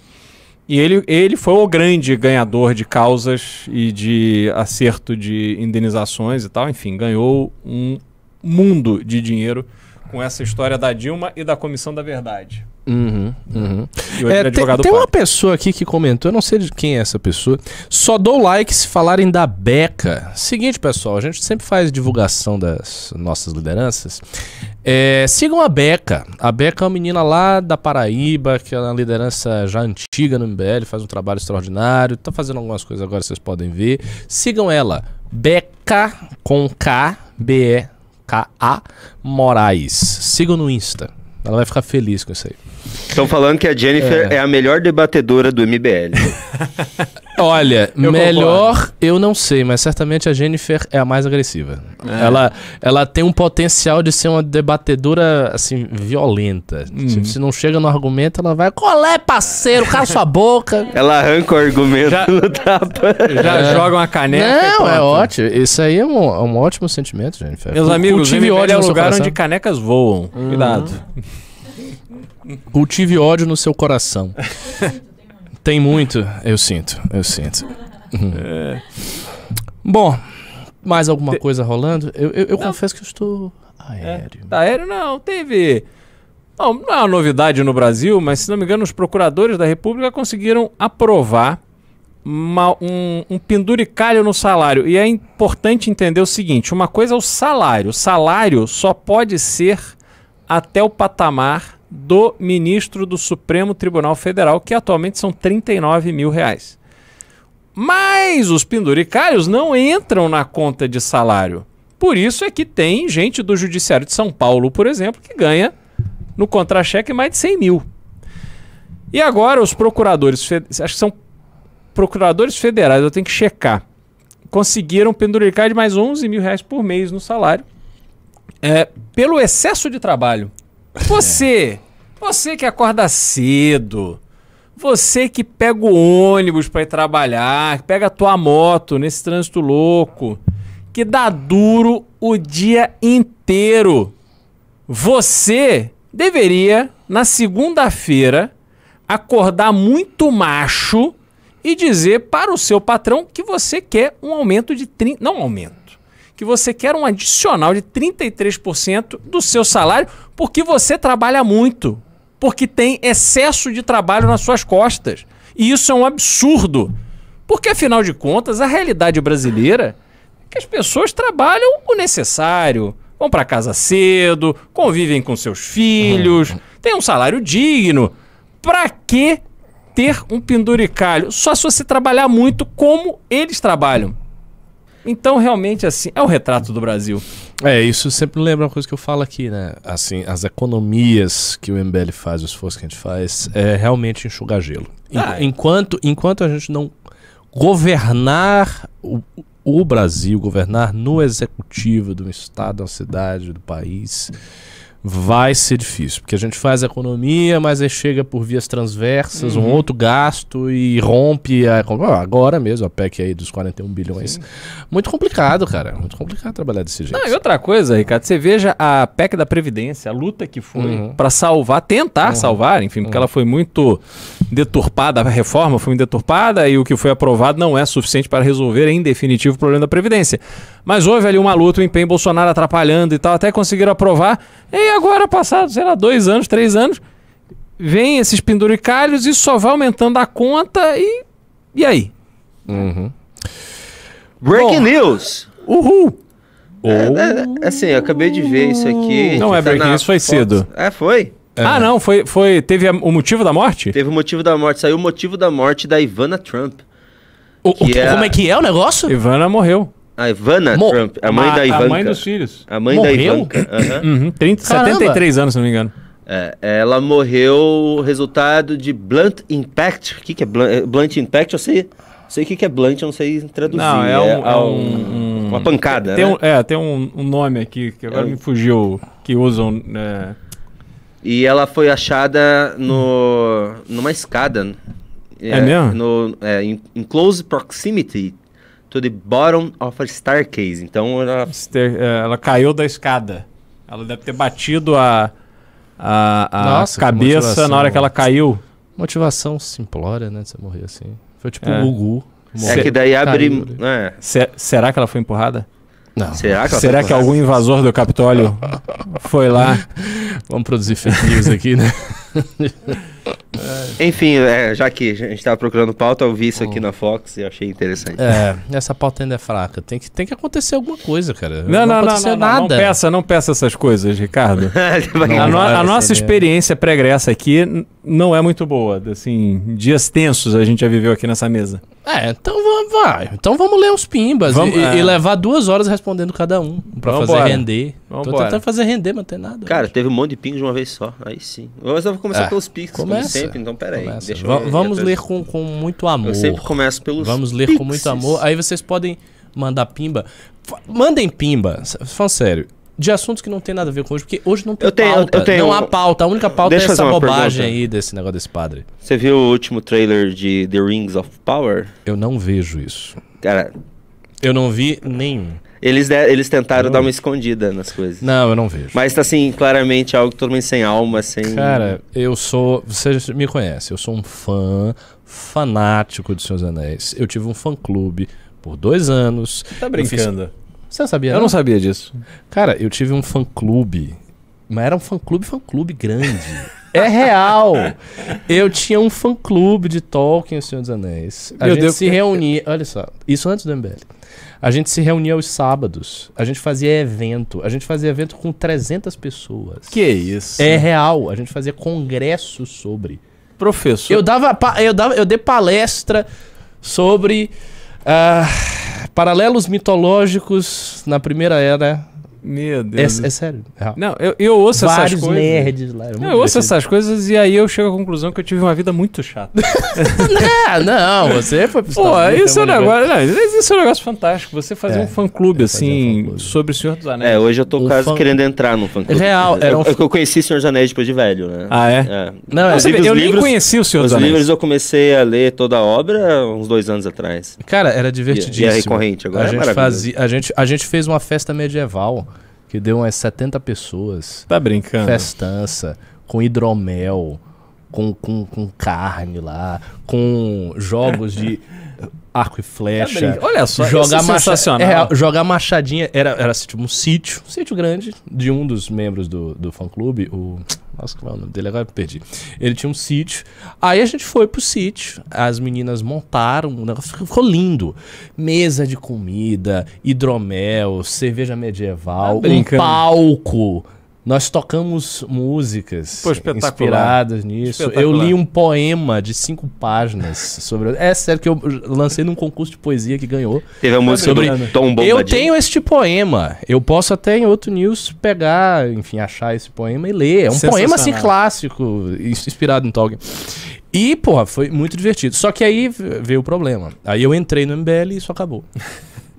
E ele, ele foi o grande ganhador de causas e de acerto de indenizações e tal. Enfim, ganhou um mundo de dinheiro com essa história da Dilma e da Comissão da Verdade. Uhum, uhum. E É, tem tem uma pessoa aqui que comentou, eu não sei de quem é essa pessoa. Só dou like se falarem da Beca. Seguinte, pessoal, a gente sempre faz divulgação das nossas lideranças. É, sigam a Beca. A Beca é uma menina lá da Paraíba, que é uma liderança já antiga no MBL, faz um trabalho extraordinário, tá fazendo algumas coisas agora, vocês podem ver. Sigam ela. Beca com K, B-E-K-A Moraes. Sigam no Insta. Ela vai ficar feliz com isso aí. Estão falando que a Jennifer é. a melhor debatedora do MBL. Olha, Eu melhor eu não sei, mas certamente a Jennifer é a mais agressiva. Ela, ela tem um potencial de ser uma debatedora, assim, violenta. Se, se não chega no argumento, ela vai, qual é, parceiro? Cala sua boca. Ela arranca o argumento Já- no tapa. Já joga uma caneca. e não, é ótimo. Isso aí é um, é um ótimo sentimento, Jennifer. Meus amigos, o MBL é o lugar coração. onde canecas voam. Cuidado. Cultive ódio no seu coração. Tem muito, eu sinto, eu sinto. Uhum. Bom, mais alguma coisa rolando? Eu, eu, eu confesso que eu estou aéreo. Da aéreo não, teve. Não, não é uma novidade no Brasil, mas se não me engano, os procuradores da República conseguiram aprovar uma- um, um penduricalho no salário. E é importante entender o seguinte: uma coisa é o salário. O salário só pode ser até o patamar do ministro do Supremo Tribunal Federal, que atualmente são 39 mil reais. Mas os penduricalhos não entram na conta de salário. Por isso é que tem gente do Judiciário de São Paulo, por exemplo, que ganha no contra-cheque mais de 100 mil. E agora os procuradores, acho que são procuradores federais, eu tenho que checar, conseguiram penduricar de mais 11 mil reais por mês no salário é, pelo excesso de trabalho. Você, você que acorda cedo, você que pega o ônibus para ir trabalhar, que pega a tua moto nesse trânsito louco, que dá duro o dia inteiro. Você deveria, na segunda-feira, acordar muito macho e dizer para o seu patrão que você quer um aumento de 30%. Não um aumento. Que você quer um adicional de 33% do seu salário porque você trabalha muito. Porque tem excesso de trabalho nas suas costas. E isso é um absurdo. Porque, afinal de contas, a realidade brasileira é que as pessoas trabalham o necessário, vão para casa cedo, convivem com seus filhos, têm um salário digno. Para que ter um penduricalho? Só se você trabalhar muito como eles trabalham. Então, realmente, assim, é o retrato do Brasil. É, isso sempre lembra uma coisa que eu falo aqui, né? Assim, as economias que o MBL faz, o esforço que a gente faz, é realmente enxugar gelo. Ah, é. enquanto, enquanto a gente não governar o, o Brasil, governar no executivo do estado, da cidade, do país, vai ser difícil. Porque a gente faz economia, mas aí chega por vias transversas, Uhum. um outro gasto e rompe a, agora mesmo a PEC aí dos 41 bilhões. Muito complicado, cara. Muito complicado trabalhar desse jeito. Não, e outra coisa, Ricardo, você veja a PEC da Previdência, a luta que foi Uhum. para salvar, tentar salvar, enfim, porque ela foi muito deturpada, a reforma foi deturpada e o que foi aprovado não é suficiente para resolver em definitivo o problema da Previdência. Mas houve ali uma luta, um empenho Bolsonaro atrapalhando e tal, até conseguiram aprovar. E agora, passado, sei lá, dois anos, três anos, vem esses penduricalhos e só vai aumentando a conta e. E aí? Uhum. Breaking news! Uhul! É, assim, eu acabei de ver isso aqui. Não é breaking na news, foi foto. cedo. É, foi. Ah, não, foi, foi. Teve a- o motivo da morte? Teve o motivo da morte. Saiu o motivo da morte da Ivana Trump. O- Que é- Como é que é o negócio? Ivana morreu. A Ivana Mo- Trump, a mãe da Ivanka. A mãe dos filhos. A mãe da Morreu? Ivanka. aham. Uhum, 30, Caramba. 73 anos, se não me engano. É, ela morreu resultado de blunt impact. O que, que é blunt, é, blunt impact? Eu sei, sei o que, que é blunt, eu não sei traduzir. Não, é um, é a um, um. Uma pancada, Tem né? um, é, tem um, nome aqui que agora É me fugiu. Que usam. é, E ela foi achada no, numa escada. É mesmo? No, é, in, in close proximity to the bottom of a staircase. Então ela é, ela caiu da escada. Ela deve ter batido a, a, a Nossa, cabeça na hora que ela caiu. Motivação simplória, né? De você morrer assim. Foi tipo É. o Gugu. É que daí abre. Caiu é. Se- será que ela foi empurrada? Não. Será que Será foi que algum invasor do Capitólio foi lá? Vamos produzir fake news aqui, né? Enfim, é, já que a gente tava procurando pauta, eu vi isso aqui na Fox e achei interessante. É, essa pauta ainda é fraca. Tem que, tem que acontecer alguma coisa, cara. Não, não, não, não, não, nada. não peça, não peça essas coisas, Ricardo. Não, a, no- a nossa experiência pregressa aqui não é muito boa. Assim, dias tensos a gente já viveu aqui nessa mesa. É, então vamos, vai. Então vamos ler os pimbas Vamos- e, é. e levar duas horas respondendo cada um. Pra Vamos fazer embora. render. Tô Vambora. tentando fazer render, mas não tem nada. Cara, teve um monte de ping de uma vez só. Aí sim. Mas eu vou começar É, pelos pix, como começa. sempre, então peraí. Começa. Eu vamos ler com, com muito amor. Eu sempre começo pelos Vamos ler com muito pixies. amor. Aí vocês podem mandar pimba. Mandem pimba, falando sério. De assuntos que não tem nada a ver com hoje, porque hoje não tem Eu tenho- pauta. eu tenho- Não há pauta. A única pauta é essa bobagem aí desse negócio desse padre. Você viu o último trailer de The Rings of Power? Eu não vejo isso. Cara, Eu não vi nenhum. Eles, de- eles tentaram Não. dar uma escondida nas coisas. Não, eu não vejo. Mas tá assim, claramente algo totalmente sem alma, sem. Cara, eu sou. Você me conhece, eu sou um fã fanático de Seus Anéis. Eu tive um fã clube por dois anos. Tá brincando. Você não sabia? Eu não sabia disso. Cara, eu tive um fã clube. Mas era um fã clube, fã clube grande. É real. Eu tinha um fã clube de Tolkien e o Senhor dos Anéis. A Meu gente Deus, se que- reunia. Olha só, isso antes do MBL. A gente se reunia aos sábados. A gente fazia evento. A gente fazia evento com 300 pessoas. Que isso? É real. A gente fazia congresso sobre. Professor. Eu dava, eu dava, eu dei palestra sobre ah, paralelos mitológicos na primeira era. Meu É, Deus. é sério. é. Não, eu, eu ouço Vários essas coisas. nerds lá. muito Não, eu ouço essas coisas e aí eu chego à conclusão que eu tive uma vida muito chata. Ah, não, você foi pro Pô, isso é um negócio, não, isso é um negócio fantástico. Você fazer É, um fã-clube, eu fazia um assim, fã-clube. sobre o Senhor dos Anéis. É, hoje eu tô Um quase fã- querendo entrar no fã clube. Real, era um eu, eu conheci Senhor dos Anéis depois de velho, né? Ah, é? É. Não, é, Inclusive, eu os nem livros- conheci o Senhor Os dos Anéis. livros eu comecei a ler toda a obra uns dois anos atrás. Cara, era E, divertidíssimo. e é recorrente agora. a é gente maravilhoso. fazia, a gente, a gente fez uma festa medieval que deu umas 70 pessoas. Tá brincando. Festança, com hidromel, com, com, com carne lá, com jogos de arco e flecha. brincando. Olha só, jogar é macha- sensacional. é, jogar machadinha era, era assim, tipo um sítio, um sítio grande de um dos membros do, do fã clube, o nossa, qual é o nome dele? Agora eu perdi. Ele tinha um sítio. Aí a gente foi pro sítio, as meninas montaram, o negócio ficou lindo. Mesa de comida, hidromel, cerveja medieval, Tá um palco. Nós tocamos músicas Pô, inspiradas nisso. Eu li um poema de cinco páginas sobre. É sério que eu lancei num concurso de poesia que ganhou. Teve a música Sobre- Tom Bombadil. Eu tenho este poema. Eu posso até em outro news pegar, enfim, achar esse poema e ler. É um poema assim clássico, ins- inspirado em Tolkien. E, porra, foi muito divertido. Só que aí veio o problema. Aí eu entrei no MBL e isso acabou.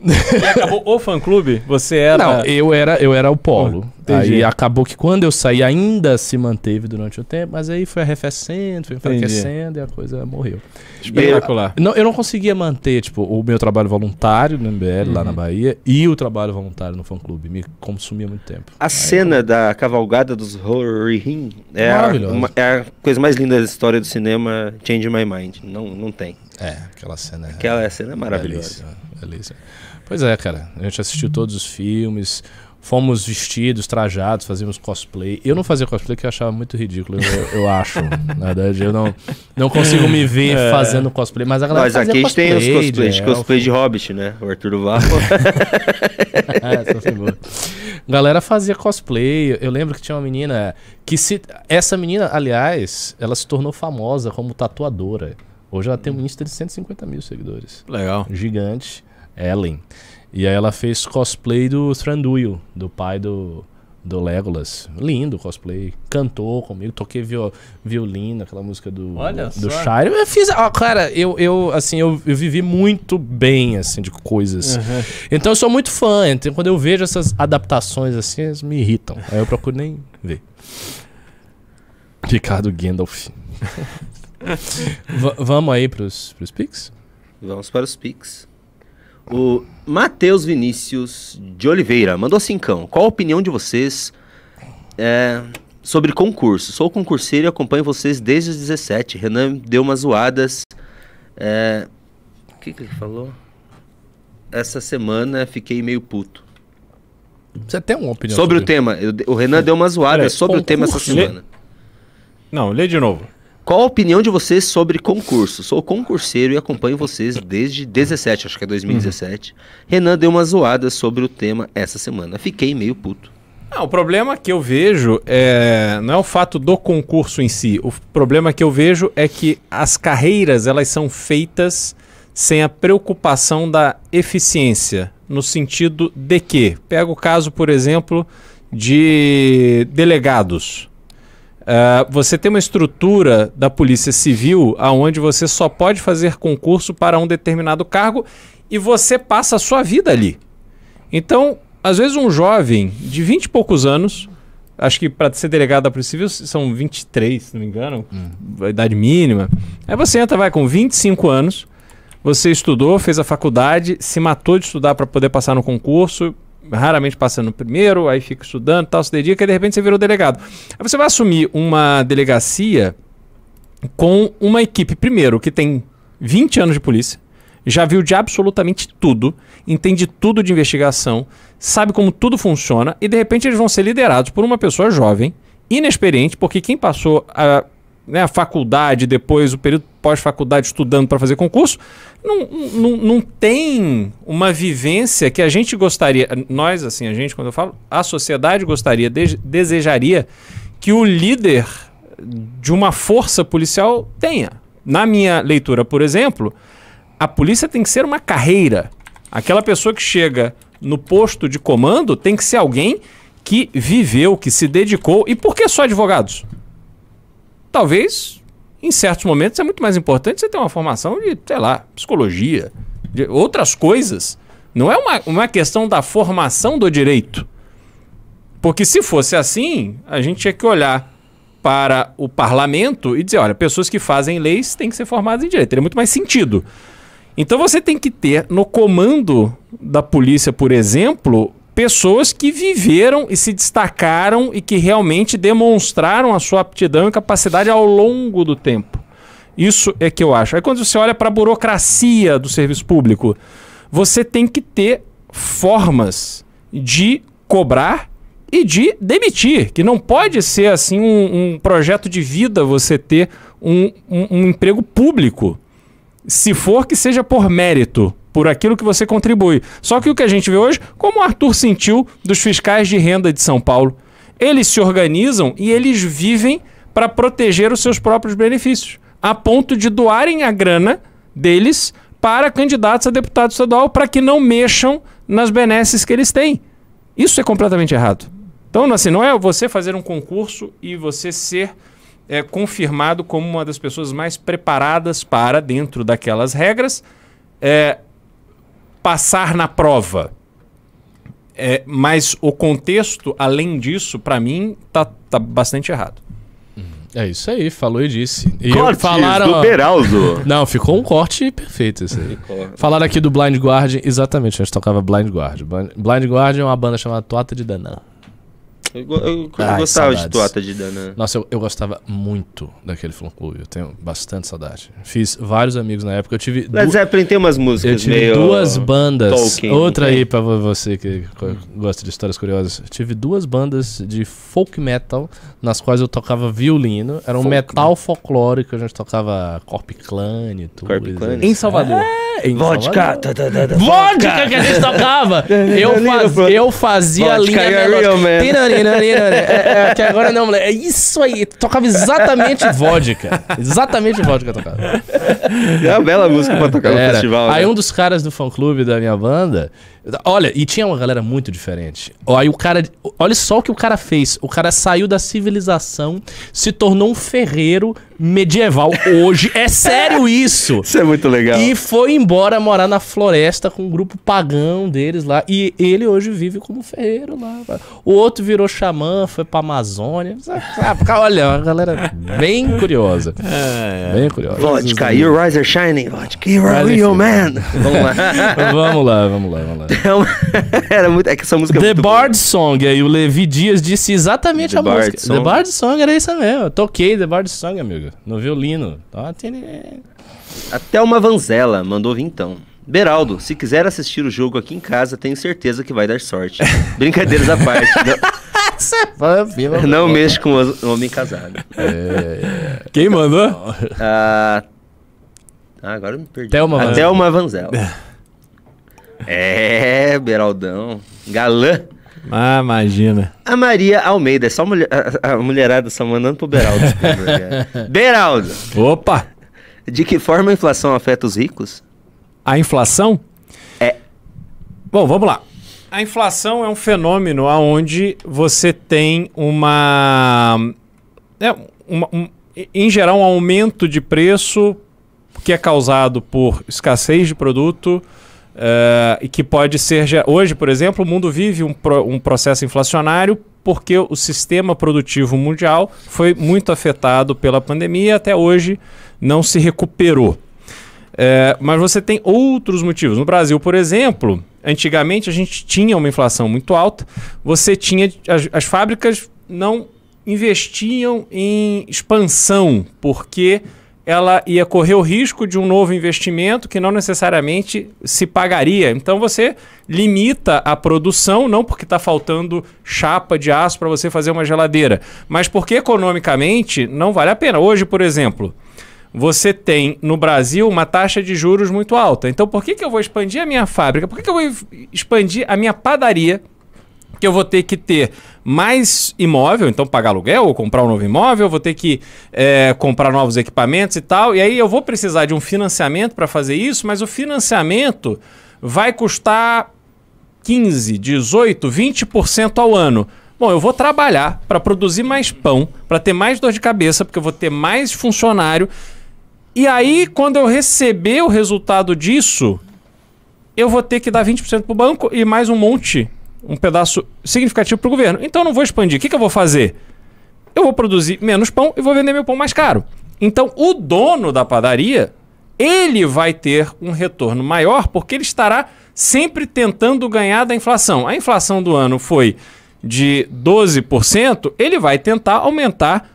E acabou o fã-clube? Você era... Não, eu era, eu era o polo. Entendi. aí acabou que quando eu saí ainda se manteve durante o tempo, mas aí foi arrefecendo, foi enfraquecendo e a coisa morreu. Espetacular. Não, eu não conseguia manter, tipo, o meu trabalho voluntário no MBL, Uhum. lá na Bahia, e o trabalho voluntário no fã-clube. Me consumia muito tempo. A cena da cavalgada dos Rohirrim é, a- Maravilhosa. uma- é a coisa mais linda da história do cinema Change My Mind. Não, não tem. É, aquela cena. é Aquela cena é maravilhosa. Belíssima, belíssima. Pois é, cara. A gente assistiu todos os filmes, fomos vestidos, trajados, fazíamos cosplay. Eu não fazia cosplay porque eu achava muito ridículo, eu, eu acho. Na verdade, eu não, não consigo me ver É. fazendo cosplay, mas a galera Mas fazia aqui a gente tem os cosplay de cosplays, elfo. cosplay de Hobbit, né? O Arthur foi boa. Galera fazia cosplay. Eu lembro que tinha uma menina que se. Essa menina, aliás, ela se tornou famosa como tatuadora. Hoje ela tem um Insta de 150 mil seguidores. Legal. Gigante. Ellen. E aí ela fez cosplay do Thranduil, do pai do, do Legolas. Lindo o cosplay. Cantou comigo, toquei viol, violino, aquela música do, Olha do só. Shire. Eu fiz. ah, cara, eu, eu assim, eu, eu vivi muito bem, assim, de coisas. Então eu sou muito fã. Então, quando eu vejo essas adaptações assim, elas me irritam. Aí eu procuro nem ver. Ricardo Gandalf. Va- vamos aí pros, pros pics? Vamos para os Pix. O Matheus Vinícius de Oliveira mandou cincão. Qual a opinião de vocês é, sobre concurso? Sou concurseiro e acompanho vocês desde os 17. Renan deu umas zoadas. é, O que, que ele falou? Essa semana fiquei meio puto. Você tem uma opinião Sobre o tema. eu- o Renan deu umas zoadas Peraí, sobre o tema essa concurso? semana. Não, lê de novo. Qual a opinião de vocês sobre concurso? Sou concurseiro e acompanho vocês desde 17, acho que é 2017. Renan deu uma zoada sobre o tema essa semana. Fiquei meio puto. Ah, o problema que eu vejo é, não é o fato do concurso em si. O problema que eu vejo é que as carreiras elas são feitas sem a preocupação da eficiência, no sentido de que, pega o caso, por exemplo, de delegados. Ah, você tem uma estrutura da Polícia Civil aonde você só pode fazer concurso para um determinado cargo e você passa a sua vida ali. Então, às vezes um jovem de 20 e poucos anos, acho que para ser delegado da Polícia Civil são 23, se não me engano, a idade mínima. Aí você entra, vai com 25 anos, você estudou, fez a faculdade, se matou de estudar para poder passar no concurso, raramente passa no primeiro, aí fica estudando, tal, se dedica e de repente você virou delegado. Aí você vai assumir uma delegacia com uma equipe, primeiro, que tem 20 anos de polícia, já viu de absolutamente tudo, entende tudo de investigação, sabe como tudo funciona, e de repente eles vão ser liderados por uma pessoa jovem, inexperiente, porque quem passou a, né, a faculdade, depois o período pós-faculdade estudando para fazer concurso, não, não, não tem uma vivência que a gente gostaria, nós, assim, a gente, quando eu falo, a sociedade gostaria, de- desejaria que o líder de uma força policial tenha. Na minha leitura, por exemplo, a polícia tem que ser uma carreira. Aquela pessoa que chega no posto de comando tem que ser alguém que viveu, que se dedicou. E por que só advogados? Talvez, em certos momentos, é muito mais importante você ter uma formação de, sei lá, psicologia, de outras coisas. Não é uma, uma questão da formação do direito. Porque se fosse assim, a gente tinha que olhar para o parlamento e dizer, olha, pessoas que fazem leis têm que ser formadas em direito. Teria muito mais sentido. Então você tem que ter no comando da polícia, por exemplo, pessoas que viveram e se destacaram e que realmente demonstraram a sua aptidão e capacidade ao longo do tempo. Isso é que eu acho. Aí quando você olha para a burocracia do serviço público, você tem que ter formas de cobrar e de demitir, que não pode ser assim um, um projeto de vida você ter um, um- um emprego público, se for que seja por mérito, por aquilo que você contribui. Só que o que a gente vê hoje, como o Arthur sentiu dos fiscais de renda de São Paulo, eles se organizam e eles vivem para proteger os seus próprios benefícios, a ponto de doarem a grana deles para candidatos a deputado estadual para que não mexam nas benesses que eles têm. Isso é completamente errado. Então, assim, não é você fazer um concurso e você ser é, confirmado como uma das pessoas mais preparadas para, dentro daquelas regras, é, passar na prova. É, mas o contexto, além disso, para mim, tá, tá bastante errado. É isso aí, falou e disse. E Cortes falaram. do Beraldo. Não, ficou um corte perfeito esse aí. Falaram aqui do Blind Guardian, exatamente, a gente tocava Blind Guardian. Blind- Blind Guardian é uma banda chamada Toata de Danã. Eu, go- eu Ai, gostava de saudades. Tuata de Dana. Nossa, eu, eu gostava muito daquele fã clube, eu tenho bastante saudade. Fiz vários amigos na época, eu tive... du- Led Zeppelin tem umas Eu músicas tive meio... duas bandas. Tolkien, Outra tem? aí pra vo- você que gosta de histórias curiosas. Eu tive duas bandas de folk metal nas quais eu tocava violino. Era um Folk metal folclórico, a gente tocava Corp Clan e tudo. Corp Clan? Em Salvador. É, em Vodka! Tá, tá, tá, tá, Vodka que a gente tocava! Eu, faz- eu fazia a linha you're melódica. É, é, que agora não, moleque. É isso aí. Tocava exatamente vodka. Exatamente vodka tocava. É uma bela música pra tocar no festival. Aí né? um dos caras do fã clube da minha banda, Olha, e tinha uma galera muito diferente. Aí o cara. Olha só o que o cara fez. O cara saiu da civilização, se tornou um ferreiro medieval hoje. É sério isso! Isso é muito legal. E foi embora morar na floresta com um grupo pagão deles lá. E ele hoje vive como ferreiro lá. O outro virou xamã, foi pra Amazônia. Olha, uma galera bem curiosa. Bem curiosa. Vodka, your eyes are shining. Vodka, you're a Mas, real man. Vamos lá. vamos lá, vamos lá, vamos lá. É uma- Era muito, é que essa música é The boa. Bard Song, aí o Levi Dias disse exatamente The a Bard música. Song. The Bard Song era isso mesmo. Eu toquei The Bard Song, amigo. No violino. Ó, tem- Até uma Vanzela mandou vintão. Beraldo, se quiser assistir o jogo aqui em casa, tenho certeza que vai dar sorte. Brincadeiras à parte. Não, não mexa com homem casado. Quem mandou? Ah, ah, agora eu me perdi. Thelma Até uma Vanzela. É, Beraldão. Galã. Ah, imagina. A Maria Almeida. É só mulher, a, a mulherada só mandando pro Beraldo. Beraldo, Opa! de que forma a inflação afeta os ricos? A inflação? É. Bom, vamos lá. A inflação é um fenômeno onde você tem uma, é, uma- um- em geral, um aumento de preço que é causado por escassez de produto e que pode ser ge- hoje, por exemplo, o mundo vive um, pro- um processo inflacionário porque o sistema produtivo mundial foi muito afetado pela pandemia e até hoje não se recuperou. É, mas você tem outros motivos. No Brasil, por exemplo, antigamente a gente tinha uma inflação muito alta, você tinha. As, as fábricas não investiam em expansão, porque ela ia correr o risco de um novo investimento que não necessariamente se pagaria. Então você limita a produção, não porque está faltando chapa de aço para você fazer uma geladeira, mas porque economicamente não vale a pena. Hoje, por exemplo, você tem no Brasil uma taxa de juros muito alta. Então, por que, que eu vou expandir a minha fábrica? Por que, que eu vou expandir a minha padaria? Que eu vou ter que ter mais imóvel, então pagar aluguel ou comprar um novo imóvel, vou ter que eh, comprar novos equipamentos e tal. E aí eu vou precisar de um financiamento para fazer isso, mas o financiamento vai custar 15, 18, 20% ao ano. Bom, eu vou trabalhar para produzir mais pão, para ter mais dor de cabeça, porque eu vou ter mais funcionário. E aí, quando eu receber o resultado disso, eu vou ter que dar 20% para o banco e mais um monte, um pedaço significativo para o governo. Então eu não vou expandir. O que, que eu vou fazer? Eu vou produzir menos pão e vou vender meu pão mais caro. Então o dono da padaria, ele vai ter um retorno maior porque ele estará sempre tentando ganhar da inflação. A inflação do ano foi de 12%, ele vai tentar aumentar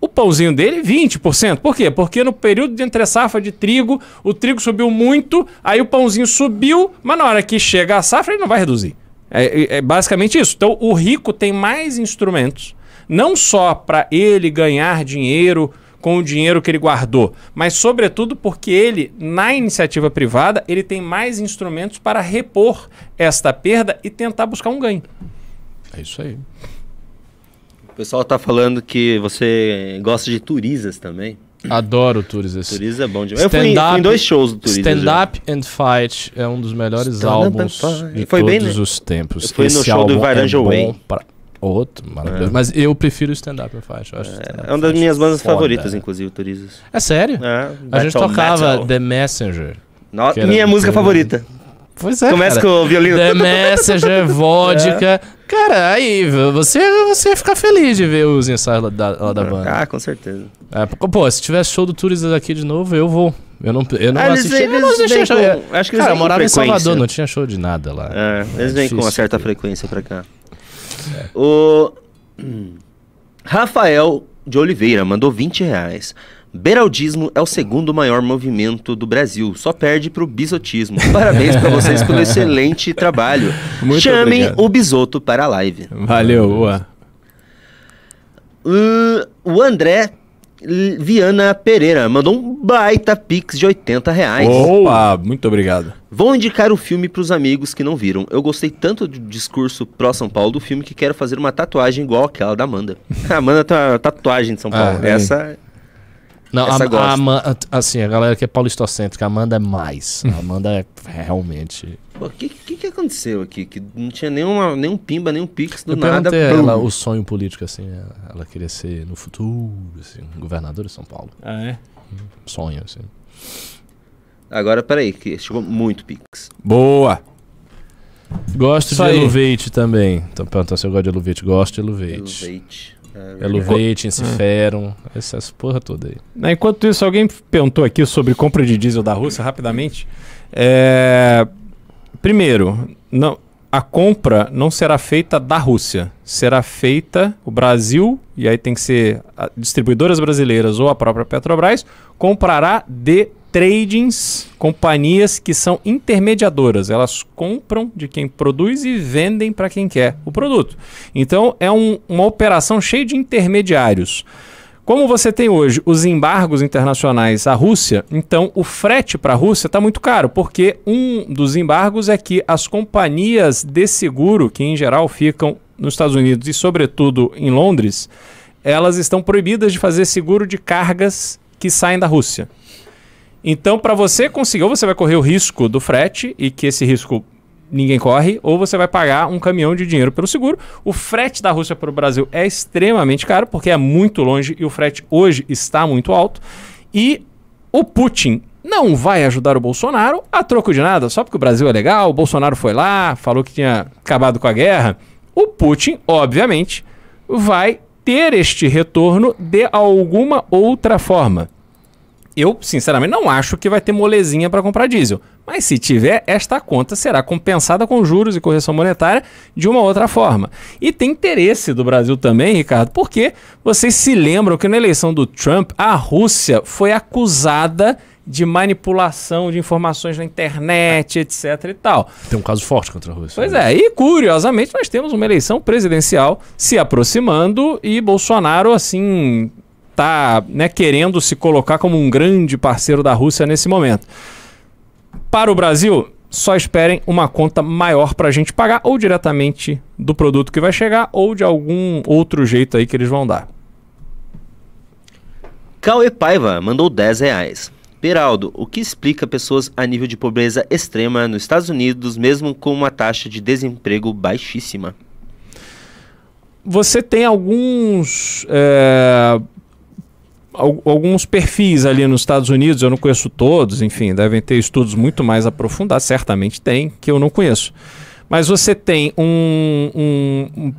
o pãozinho dele 20%. Por quê? Porque no período de entre safra de trigo, o trigo subiu muito, aí o pãozinho subiu, mas na hora que chega a safra ele não vai reduzir. É, é- é basicamente isso. Então o rico tem mais instrumentos, não só para ele ganhar dinheiro com o dinheiro que ele guardou, mas sobretudo porque ele, na iniciativa privada, ele tem mais instrumentos para repor esta perda e tentar buscar um ganho. É isso aí. O pessoal tá falando que você gosta de Turisas também. Adoro o Tours esse. Turisas é bom demais. Eu fui, em- em dois shows do Turisas. Stand já. Up and Fight é um dos melhores Stand álbuns de Foi todos bem, os tempos. Eu fui no show do álbum Varanja é Way. pra- Outro, maravilhoso. Mas eu prefiro o Stand Up and Fight. eu acho Up É uma das minhas bandas foda. favoritas, inclusive, o Turisas. É sério? É, A gente tocava Metal. The Messenger. No- minha música favorita. Pois é, Começa cara. com o violino. The Messenger, vodka. Cara, aí você, você ia ficar feliz de ver os ensaios lá da, lá da banda. Ah, com certeza. É, pô, se tivesse show do Turistas aqui de novo, eu vou. Eu não, eu não Ah, eles- assisti. eu não eles assisti show. com- acho que eles Cara, eu morava em. Salvador, não tinha show de nada lá. É, eles vêm com uma certa frequência pra cá. O Rafael de Oliveira mandou 20 reais. Beraldismo é o segundo maior movimento do Brasil, só perde pro bisotismo. Parabéns pra vocês pelo excelente trabalho. Muito Chamem obrigado. o bisoto para a live. Valeu, Ua. Uh, o André Viana Pereira mandou um baita pix de 80 reais. Opa, muito obrigado. Vou indicar o filme pros amigos que não viram. Eu gostei tanto do discurso pró-São Paulo do filme que quero fazer uma tatuagem igual aquela da Amanda. A Amanda tem uma tatuagem de São Paulo. Ah. Essa. Não, Essa a, gosta. a assim, a galera que é paulistocêntrica, a Amanda é mais. A Amanda é realmente. O que, que, que aconteceu aqui? Que não tinha nenhuma, nenhum pimba, nenhum pix do Eu nada. pum. ela o sonho político, assim, ela- ela queria ser no futuro, assim, governador de São Paulo. Ah, é? Sonho, assim. Agora, peraí, que chegou muito pix. Boa. Gosto Isso de aí. Também. Então perguntando se eu gosto de Eluvate. Gosto de Eluvate. Elevate. É, Eluvate, Inciferum, essas porra toda aí. Né, Enquanto isso, alguém perguntou aqui sobre compra de diesel da Rússia, rapidamente. É, Primeiro, não, a compra não será feita da Rússia. Será feita o Brasil, e aí tem que ser distribuidoras brasileiras ou a própria Petrobras, comprará de tradings, companhias que são intermediadoras. Elas compram de quem produz e vendem para quem quer o produto. Então é um- uma operação cheia de intermediários. Como você tem hoje os embargos internacionais à Rússia, então o frete para a Rússia está muito caro, porque um dos embargos é que as companhias de seguro, que em geral ficam nos Estados Unidos e sobretudo em Londres, elas estão proibidas de fazer seguro de cargas que saem da Rússia. Então, para você conseguir, ou você vai correr o risco do frete e que esse risco ninguém corre, ou você vai pagar um caminhão de dinheiro pelo seguro. O frete da Rússia para o Brasil é extremamente caro, porque é muito longe e o frete hoje está muito alto. E o Putin não vai ajudar o Bolsonaro a troco de nada, só porque o Brasil é legal, o Bolsonaro foi lá, falou que tinha acabado com a guerra. O Putin, obviamente, vai ter este retorno de alguma outra forma. Eu, sinceramente, não acho que vai ter molezinha para comprar diesel. Mas se tiver, esta conta será compensada com juros e correção monetária de uma outra forma. E tem interesse do Brasil também, Ricardo, porque vocês se lembram que na eleição do Trump, a Rússia foi acusada de manipulação de informações na internet, etc e tal. Tem um caso forte contra a Rússia. Pois é, e curiosamente nós temos uma eleição presidencial se aproximando e Bolsonaro, assim, tá né, querendo se colocar como um grande parceiro da Rússia nesse momento. Para o Brasil, só esperem uma conta maior para a gente pagar, ou diretamente do produto que vai chegar, ou de algum outro jeito aí que eles vão dar. Cauê Paiva mandou 10 reais. Peraldo, o que explica pessoas a nível de pobreza extrema nos Estados Unidos, mesmo com uma taxa de desemprego baixíssima? Você tem alguns. é, alguns perfis ali nos Estados Unidos, eu não conheço todos, enfim, devem ter estudos muito mais aprofundados, certamente tem, que eu não conheço. Mas você tem um, um- um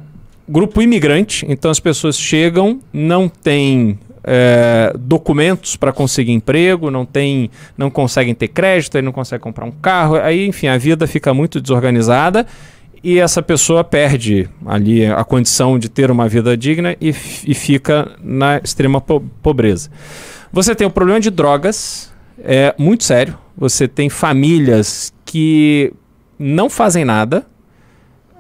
grupo imigrante, então as pessoas chegam, não têm é, documentos para conseguir emprego, não tem, não conseguem ter crédito, aí não conseguem comprar um carro, aí enfim a vida fica muito desorganizada e essa pessoa perde ali a condição de ter uma vida digna e, e fica na extrema po- pobreza. Você tem o problema de drogas, é muito sério. Você tem famílias que não fazem nada.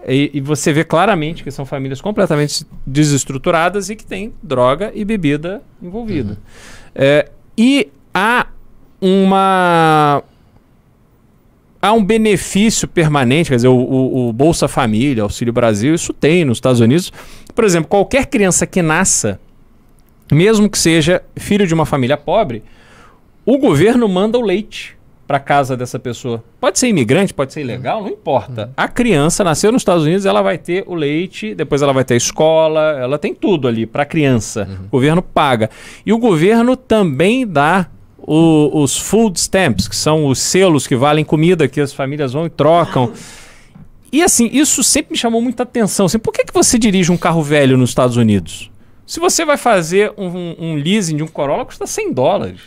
E, e você vê claramente que são famílias completamente desestruturadas e que tem droga e bebida envolvida. É, e há uma há um benefício permanente, quer dizer, o, o- o Bolsa Família, Auxílio Brasil, isso tem nos Estados Unidos. Por exemplo, qualquer criança que nasça, mesmo que seja filho de uma família pobre, o governo manda o leite para casa dessa pessoa. Pode ser imigrante, pode ser ilegal, não importa. A criança nasceu nos Estados Unidos, ela vai ter o leite, depois ela vai ter a escola, ela tem tudo ali para a criança. O governo paga. E o governo também dá o- os food stamps, que são os selos que valem comida que as famílias vão e trocam. E assim, isso sempre me chamou muita atenção. Assim, por que, que você dirige um carro velho nos Estados Unidos? Se você vai fazer um, um leasing de um Corolla, custa 100 dólares.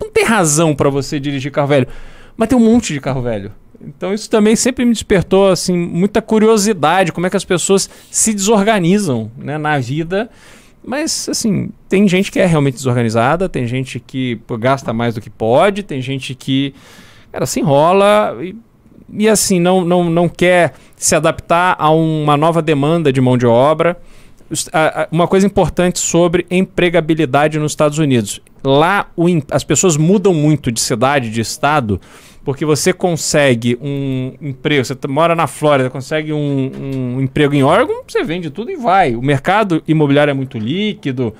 Não tem razão para você dirigir carro velho. Mas tem um monte de carro velho. Então isso também sempre me despertou assim muita curiosidade, como é que as pessoas se desorganizam né, na vida. Mas assim, tem gente que é realmente desorganizada, tem gente que pô, gasta mais do que pode, tem gente que cara, se enrola e, e assim, não, não, não quer se adaptar a uma nova demanda de mão de obra. Uma coisa importante sobre empregabilidade nos Estados Unidos. Lá o as pessoas mudam muito de cidade, de estado, porque você consegue um emprego, você mora na Flórida, consegue um, um emprego em Oregon, você vende tudo e vai. O mercado imobiliário é muito líquido,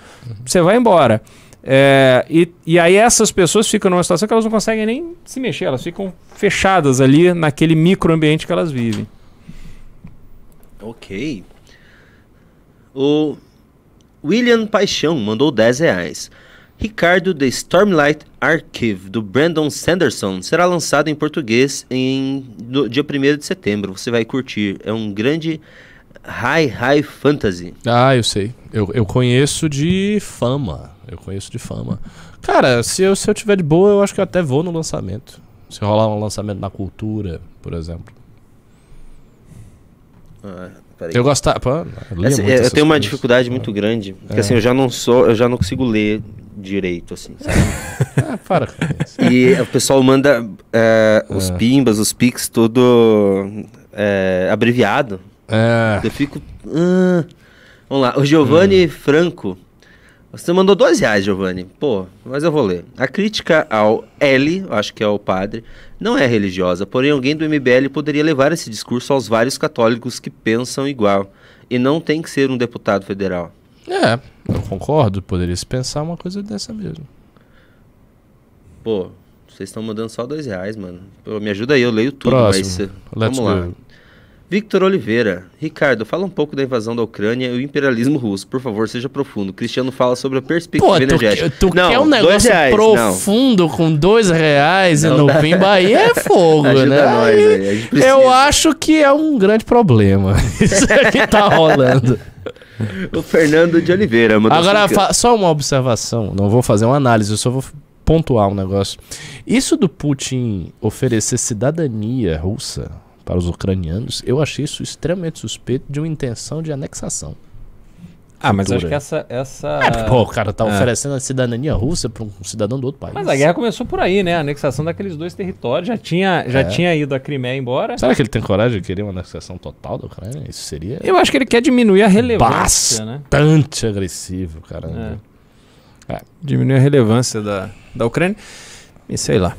você vai embora. É, e, e aí essas pessoas ficam numa situação que elas não conseguem nem se mexer, elas ficam fechadas ali naquele microambiente que elas vivem. Ok. O William Paixão mandou 10 reais. Ricardo, The Stormlight Archive, do Brandon Sanderson, será lançado em português em no dia 1 de setembro. Você vai curtir. É um grande high, high fantasy. Ah, eu sei. Eu, eu conheço de fama. Eu conheço de fama. Cara, se eu, se eu tiver de boa, eu acho que eu até vou no lançamento. Se rolar um lançamento na cultura, por exemplo. Ah, peraí. Eu gostava. Pô, eu é, eu tenho uma coisas. dificuldade muito grande, porque É. assim, eu já não sou, eu já não consigo ler direito, assim, sabe? Ah, para com isso. E o pessoal manda é, os pimbas, os pics, tudo é, abreviado. É. Eu fico. ah. Vamos lá, o Giovanni Franco. Você mandou dois reais, Giovanni. Pô, mas eu vou ler. A crítica ao L, acho que é o padre, não é religiosa, porém alguém do MBL poderia levar esse discurso aos vários católicos que pensam igual. E não tem que ser um deputado federal. É, eu concordo. Poderia se pensar uma coisa dessa mesmo. Pô, vocês estão mandando só dois reais, mano. Pô, me ajuda aí, eu leio tudo, Próximo. mas. Let's vamos lá. Victor Oliveira. Ricardo, fala um pouco da invasão da Ucrânia e o imperialismo russo. Por favor, seja profundo. Cristiano fala sobre a perspectiva Pô, tu, energética. que- tu não, quer um negócio reais, não. profundo com dois reais e Não no dá. Pimba aí é fogo, Ajuda né? nós Aí eu acho que é um grande problema. Isso aqui tá rolando. O Fernando de Oliveira. Agora, só uma observação. Não vou fazer uma análise, eu só vou pontuar um negócio. Isso do Putin oferecer cidadania russa para os ucranianos, eu achei isso extremamente suspeito de uma intenção de anexação. Ah, mas Cultura. acho que essa. essa... É, pô, o cara tá é. oferecendo a cidadania russa para um cidadão do outro país. Mas a guerra começou por aí, né? A anexação daqueles dois territórios. Já tinha, já É. tinha ido a Crimeia embora. Será que ele tem coragem de querer uma anexação total da Ucrânia? Isso seria Eu acho que ele quer diminuir a relevância, né? bastante agressivo, caramba. Diminuir a relevância da, da Ucrânia. E sei lá.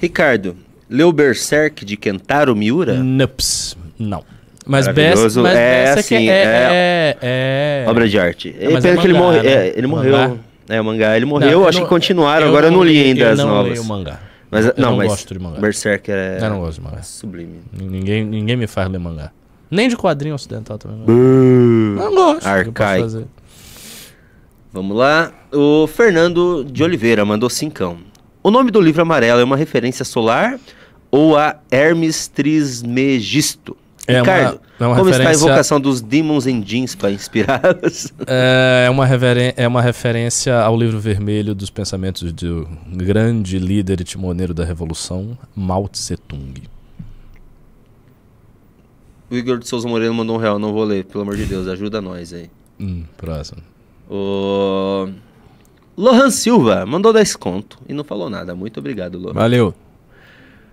Ricardo, leu Berserk de Kentaro Miura? Nups, não. Mas Maravilhoso. Mas É, assim, é, é- é, é, é- Obra de arte. É, pena é que ele, mangá, morre, né? é, ele morreu. Mangá. É, o mangá. Ele Não, morreu, eu acho não- que continuaram. Agora eu não li ainda eu as não novas. Li o mangá. Mas, Eu não, não mas gosto de mangá. Berserk é, Eu não gosto de mangá. sublime. Ninguém, ninguém me faz ler mangá. Nem de quadrinho ocidental também. Não, Hum. não gosto. Arcaico. Eu. Vamos lá. O Fernando de Oliveira mandou cincão. O nome do livro amarelo é uma referência solar ou a Hermes Trismegisto? É uma- Ricardo, é uma como está a referência- invocação dos Demons and Jeans para inspirá-los? É uma, reveren- é uma referência ao livro vermelho dos pensamentos do grande líder e timoneiro da revolução, Mao Tse Tung. o Igor de Souza Moreira mandou um real, não vou ler, pelo amor de Deus, ajuda nós aí. Hum, próximo. O Lohan Silva mandou 10 conto e não falou nada. Muito obrigado, Lohan. Valeu.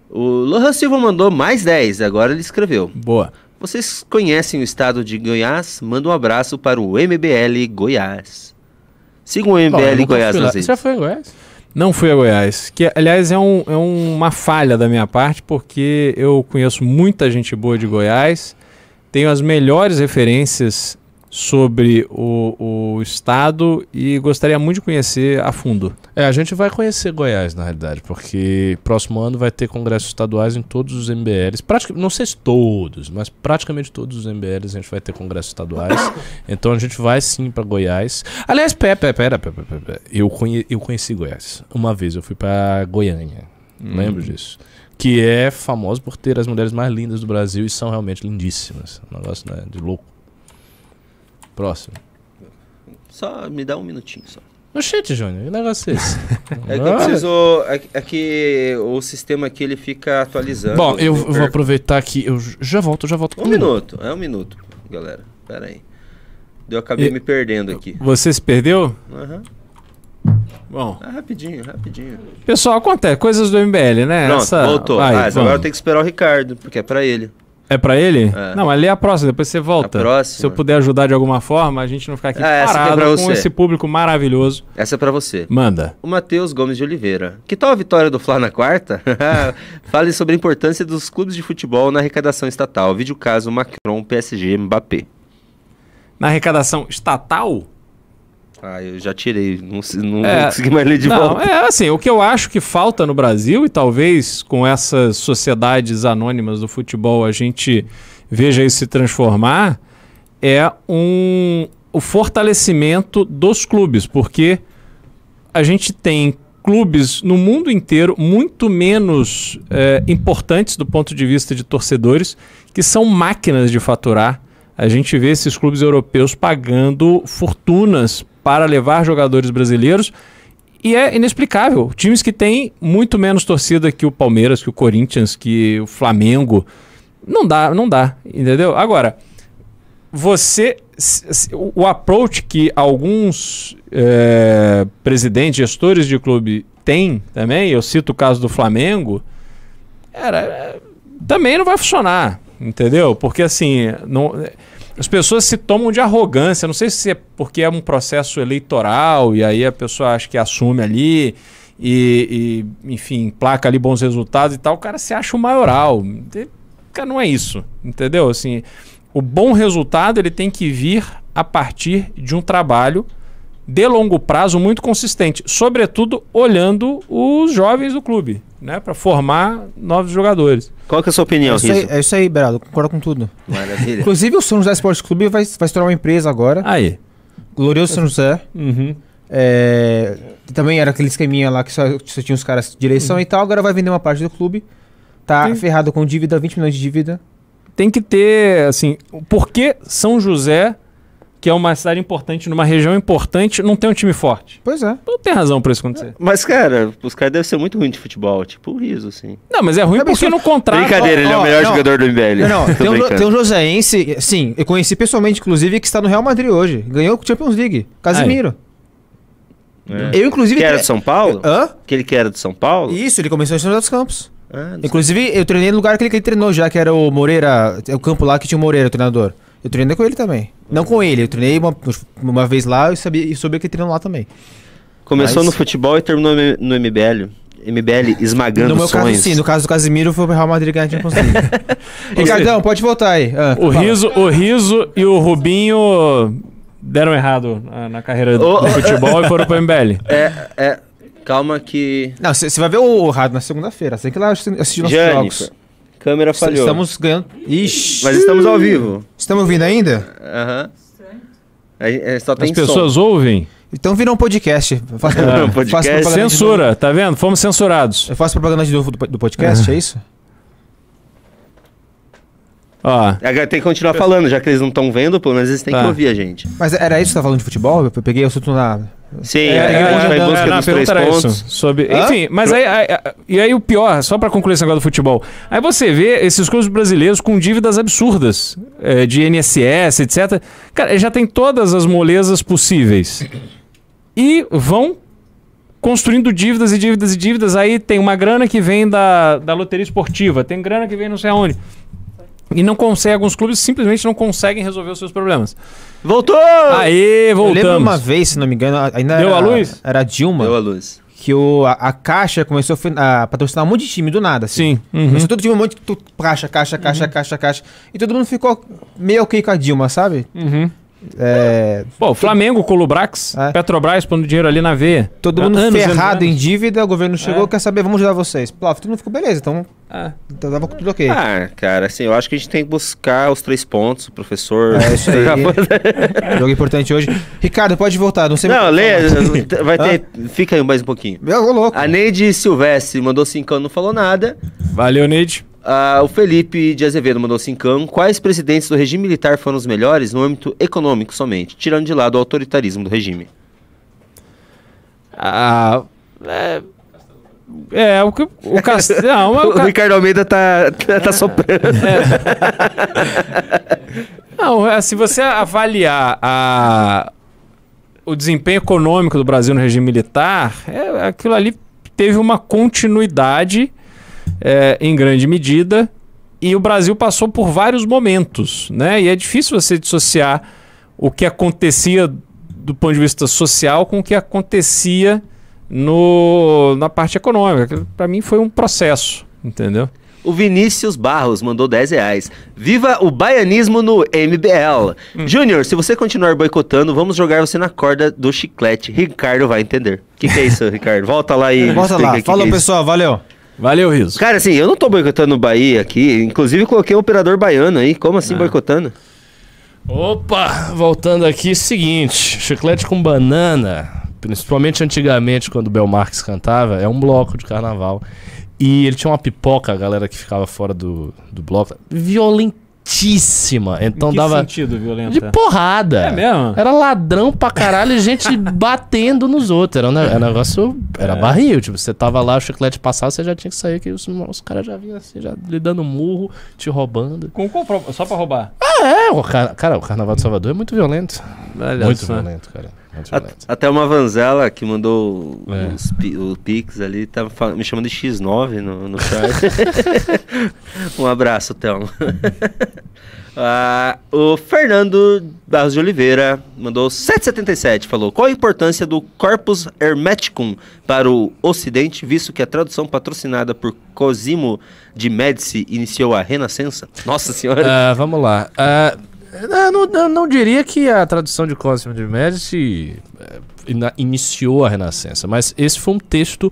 O Lohan Silva mandou mais 10, agora ele escreveu. Boa. Vocês conhecem o estado de Goiás? Manda um abraço para o MBL Goiás. Sigam o MBL Goiás Você já foi em Goiás? Não fui a Goiás. Que, aliás, é, um- é uma falha da minha parte, porque eu conheço muita gente boa de Goiás, tenho as melhores referências sobre o, o estado e gostaria muito de conhecer a fundo. É, a gente vai conhecer Goiás, na realidade, porque próximo ano vai ter congressos estaduais em todos os MBLs. Pratica, não sei se todos, mas praticamente todos os MBLs a gente vai ter congressos estaduais. então a gente vai sim para Goiás. Aliás, pera, pera, pera, pera, pera, pera. Eu, conhe, eu conheci Goiás. Uma vez eu fui para Goiânia. Lembro disso. Que é famoso por ter as mulheres mais lindas do Brasil e são realmente lindíssimas. Um negócio né, de louco. Próximo. Só me dá um minutinho só. Oxente, Júnior, que negócio é esse? É que eu preciso. É, que- é que o sistema aqui ele fica atualizando. Bom, eu perco- vou aproveitar que eu já volto, já volto. Um minuto, é um minuto, galera. Pera aí. Eu acabei E- me perdendo aqui. Você se perdeu? Aham. Bom. Ah, rapidinho, rapidinho. Pessoal, acontece, coisas do MBL, né? Pronto, Essa- voltou. Vai, ah, agora tem que esperar o Ricardo, porque é pra ele. É pra ele? É. Não, mas lê a próxima, depois você volta. A próxima? Se eu puder ajudar de alguma forma, a gente não ficar aqui aqui é parado pra com esse público maravilhoso. Essa é pra você. Manda. O Matheus Gomes de Oliveira. Que tal a vitória do Fla na quarta? Fale sobre a importância dos clubes de futebol na arrecadação estatal. Vídeo caso Macron, PSG, Mbappé. Na arrecadação estatal? Ah, eu já tirei. Não, não É, consegui mais ler de não, volta. é assim, o que eu acho que falta no Brasil, e talvez com essas sociedades anônimas do futebol a gente veja isso se transformar, é um, o fortalecimento dos clubes, porque a gente tem clubes no mundo inteiro muito menos é, importantes do ponto de vista de torcedores, que são máquinas de faturar. A gente vê esses clubes europeus pagando fortunas para levar jogadores brasileiros e é inexplicável. Times que têm muito menos torcida que o Palmeiras, que o Corinthians, que o Flamengo. Não dá, não dá, entendeu? Agora, você. O approach que alguns é, presidentes, gestores de clube têm também, eu cito o caso do Flamengo, era, é, também não vai funcionar, entendeu? Porque assim, não, as pessoas se tomam de arrogância. Não sei se é porque é um processo eleitoral e aí a pessoa acha que assume ali e, e, enfim, placa ali bons resultados e tal. O cara se acha o maioral. Cara, não é isso, entendeu? Assim, o bom resultado ele tem que vir a partir de um trabalho de longo prazo muito consistente, sobretudo olhando os jovens do clube, né, para formar novos jogadores. Qual que é a sua É opinião, isso, aí, é isso aí, Beraldo. Concordo com tudo. Maravilha. Inclusive, o São José Esporte Clube vai, vai se tornar uma empresa agora. Aí. Glorioso São José. É, também era aquele esqueminha lá que só, só tinha os caras de direção e tal. Agora vai vender uma parte do clube. Tá Sim. ferrado com dívida, 20 milhões de dívida. Tem que ter, assim, por que São José, que é uma cidade importante, numa região importante, não tem um time forte? Pois é. Não tem razão pra isso acontecer. Mas, cara, os caras devem ser muito ruins de futebol. Tipo o Riso, assim. Não, mas é ruim porque isso- não contrata. Brincadeira, ele é o melhor não. jogador do MBL. Não, não, tem um, tem um joséense, sim, eu conheci pessoalmente, inclusive, que está no Real Madrid hoje. Ganhou o Champions League. Casimiro. É. Eu, inclusive. Que era de São Paulo? Hã? Aquele que era de São Paulo? Isso, ele começou em São José dos Campos. Ah, Inclusive, eu treinei no lugar que ele, que ele treinou já, que era o Moreira, é o campo lá que tinha o Moreira, o treinador. Eu treinei com ele também. Não com ele, eu treinei uma, uma vez lá e sabia, e soube que ele treinou lá também. Começou Mas- no futebol e terminou no MBL. MBL esmagando no meu caso, sonhos. sim. No caso do Casimiro, foi o Real Madrid ganhar a Champions League. Ricardão, pode voltar aí. Ah, O fala. Riso, o Riso e o Rubinho deram errado na, na carreira do, Ô, do futebol e foram pro MBL. É, é. Calma que. Não, você vai ver o rádio na segunda-feira. Você tem que ir lá assi- assistir nossos Jane, jogos. câmera falhou. Estamos ganhando. Ixi. Mas estamos ao vivo. Estamos ouvindo ainda? Aham. Gente- é, só As tem pessoas ouvem. Então vira um podcast. Eu faço, É, faço podcast. Censura, tá vendo? Fomos censurados. Eu faço propaganda de novo do, do podcast, é isso? Ó, som. Agora tem que continuar falando, já que eles não estão vendo, pelo menos eles têm Tá. que ouvir a gente. Mas era isso que você tá falando de futebol? Eu peguei o assunto na. Sim, É, é, a gente vai é, em busca não, dos três pontos. isso, sobre, Hã? enfim, mas aí, aí- e aí o pior, só pra concluir esse negócio do futebol, aí você vê esses clubes brasileiros com dívidas absurdas, é, de INSS, etc. Cara, já tem todas as molezas possíveis e vão construindo dívidas e dívidas e dívidas. Aí tem uma grana que vem da, da loteria esportiva, tem grana que vem não sei aonde. E não consegue, alguns clubes simplesmente não conseguem resolver os seus problemas. Voltou! Aê, Eu lembro voltamos. uma vez, se não me engano, ainda Deu era, a luz? Era a Dilma, Deu a luz. que o, a, a Caixa começou a, patrocinar um monte de time do nada. Assim. Sim. uhum. Começou todo time, um monte de tu- caixa, caixa, caixa, caixa, caixa. E todo mundo ficou meio ok com a Dilma, sabe? Uhum. É, Pô, o Flamengo com o Lubrax, É. Petrobras pondo dinheiro ali na veia. todo mundo anos, ferrado anos, em dívida, o governo chegou, É. quer saber, vamos ajudar vocês. Pô, todo mundo ficou beleza, então, anos. então tava tudo ok. Ah, cara, assim, eu acho que a gente tem que buscar os três pontos, o professor. É isso aí. Jogo importante hoje. Ricardo, pode voltar, não sei Não, lê, vai ter. Fica aí mais um pouquinho. Eu vou louco. A Neide Silvestre mandou cincão, não falou nada. Valeu, Neide. Ah, o Felipe de Azevedo mandou cincão. Quais presidentes do regime militar foram os melhores no âmbito econômico somente, tirando de lado o autoritarismo do regime? Ah, é, é, o que o Castelo. O, Ricardo Almeida tá, tá, tá soprando. Não, é, se você avaliar a, o desempenho econômico do Brasil no regime militar, é, aquilo ali teve uma continuidade é, em grande medida e o Brasil passou por vários momentos, né? E é difícil você dissociar o que acontecia do ponto de vista social com o que acontecia no, na parte econômica. Para mim foi um processo, entendeu? O Vinícius Barros mandou 10 reais. Viva o baianismo no MBL. Hum. Júnior, se você continuar boicotando, vamos jogar você na corda do chiclete. Ricardo vai entender. O que, que é isso, Ricardo? Volta lá e Volta lá. que Falou, que é pessoal. Valeu. Valeu, Riso. Cara, assim, eu não tô boicotando o Bahia aqui. Inclusive, coloquei um operador baiano aí. Como assim boicotando? Opa, voltando aqui, seguinte, chiclete com banana, principalmente antigamente quando o Bel Marques cantava, é um bloco de carnaval. E ele tinha uma pipoca, a galera que ficava fora do, do bloco, violentíssima. Então em que dava sentido violenta? de porrada. É mesmo? Era ladrão pra caralho e gente batendo nos outros. Era um, era um negócio. Era barril. Tipo, você tava lá, o chiclete passava, você já tinha que sair, que os, os caras já vinham assim, já lhe dando murro, te roubando. Com pro- Só pra roubar. É, o car- cara, o carnaval de Salvador é muito violento. Olha muito só. violento, cara. Muito A- violento. até uma Vanzela que mandou É. os pi- o Pix ali, fal- me chamando de X9 no, no chat. um abraço, Thelma. Ah, o Fernando Barros de Oliveira mandou 777, falou qual a importância do Corpus Hermeticum para o Ocidente, visto que a tradução patrocinada por Cosimo de Médici iniciou a Renascença? Nossa senhora! Ah, vamos lá. Ah, eu não, eu não diria que a tradução de Cosimo de eh, ina- iniciou a Renascença, mas esse foi um texto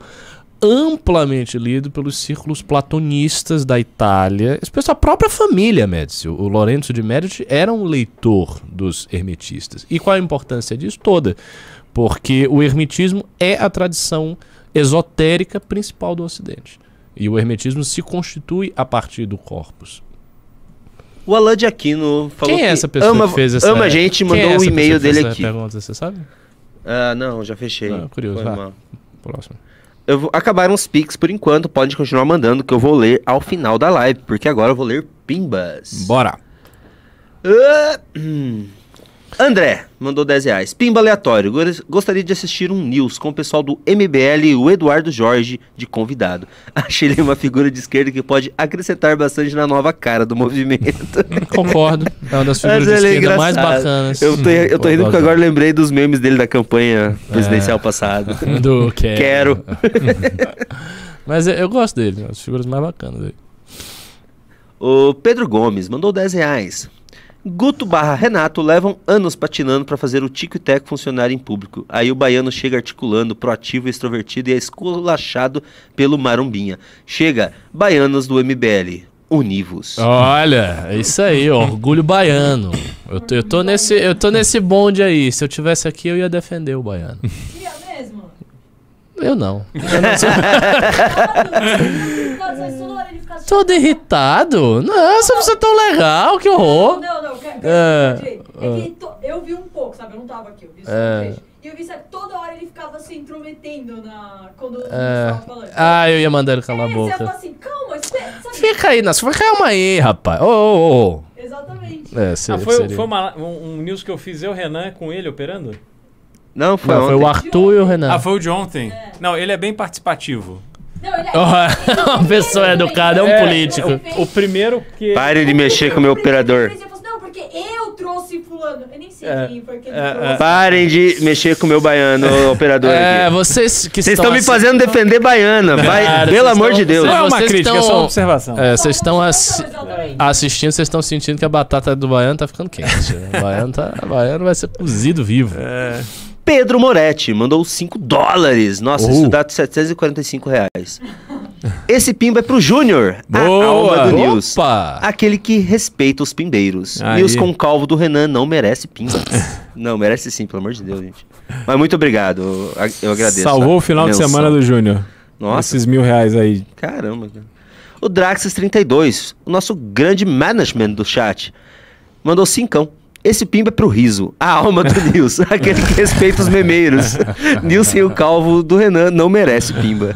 amplamente lido pelos círculos platonistas da Itália, especialmente a própria família Médici. O Lorenzo de Medici era um leitor dos hermetistas. E qual a importância disso? Toda. Porque o hermetismo é a tradição esotérica principal do Ocidente. E o hermetismo se constitui a partir do corpus. O Alain de Aquino falou Quem é essa pessoa ama, que fez essa ama a gente é mandou o essa e-mail dele aqui. Pergunta, você sabe? Ah, não, já fechei. Ah, curioso, mal. Próximo. Eu vou, acabaram os pics por enquanto, pode continuar mandando que eu vou ler ao final da live, porque agora eu vou ler pimbas. Bora. Ah, hum. André mandou 10 reais. Pimba aleatório. Gostaria de assistir um news com o pessoal do MBL e o Eduardo Jorge de convidado. Achei ele uma figura de esquerda que pode acrescentar bastante na nova cara do movimento. Concordo. É uma das figuras de é esquerda mais bacanas. Eu tô, eu tô rindo porque agora lembrei dos memes dele da campanha presidencial passada. Do quero. Quero. Mas eu, eu gosto dele, é das figuras mais bacanas dele. O Pedro Gomes mandou 10 reais. Guto barra Renato levam anos patinando pra fazer o tico e teco funcionar em público. Aí o baiano chega articulando, proativo, extrovertido e é esculachado pelo marumbinha. Chega, baianos do MBL, univos. Olha, é isso aí, orgulho baiano. Eu tô, eu, tô nesse, eu tô nesse bonde aí. Se eu tivesse aqui, eu ia defender o baiano. Eu não. Eu não sou Toda hora ele fica todo irritado. Nossa, você é tão legal, que horror. Não, não, quer, quer É, é, é que to- eu vi um pouco, sabe? Eu não tava aqui, eu vi só É. um. E eu vi, sabe, toda hora ele ficava se intrometendo na. Quando o É. tava falando. Ah, eu ia mandar ele calar a É, você ia boca. falar assim, calma, espera, sabe? Fica aí, nossa, calma aí, rapaz. Ô, ô, ô. Exatamente. É, seria, Ah, foi, seria. foi uma- um, um news que eu fiz, eu, Renan, com ele operando? Não, foi Não, foi ontem. o Arthur e o Renan. Ah, foi o de ontem. Não, ele é bem participativo. Não, ele é. Uma pessoa educada é um É, político. O, o primeiro que. Pare de mexer com o meu operador. Assim, não, porque eu trouxe fulano. Eu nem sei É, quem foi que é, trouxe. Parem de mexer com o meu baiano, operador É, aqui. vocês que Vocês estão me fazendo defender baiana. Vai, Cara, pelo amor estão- de Deus. Não é uma vocês crítica, é estão- só uma observação. É, vocês estão assi- assistindo, vocês estão sentindo que a batata do baiano tá ficando quente. né? O baiano, tá, o baiano vai ser cozido vivo. Pedro Moretti mandou 5 dólares. Nossa, Uh. isso dá 745 reais. Esse pimba é pro Júnior, a alma do News. Opa! Aquele que respeita os pimbeiros. Aí. News com calvo do Renan não merece pimba. não, merece sim, pelo amor de Deus, gente. Mas muito obrigado, eu, agradeço. Salvou o final de semana do Júnior. Nossa, Esses mil reais aí. caramba. cara. O Draxis32, o nosso grande management do chat, mandou cincão. Esse pimba é pro riso, a alma do Nils, aquele que respeita os memeiros. Nils sem o calvo do Renan não merece pimba.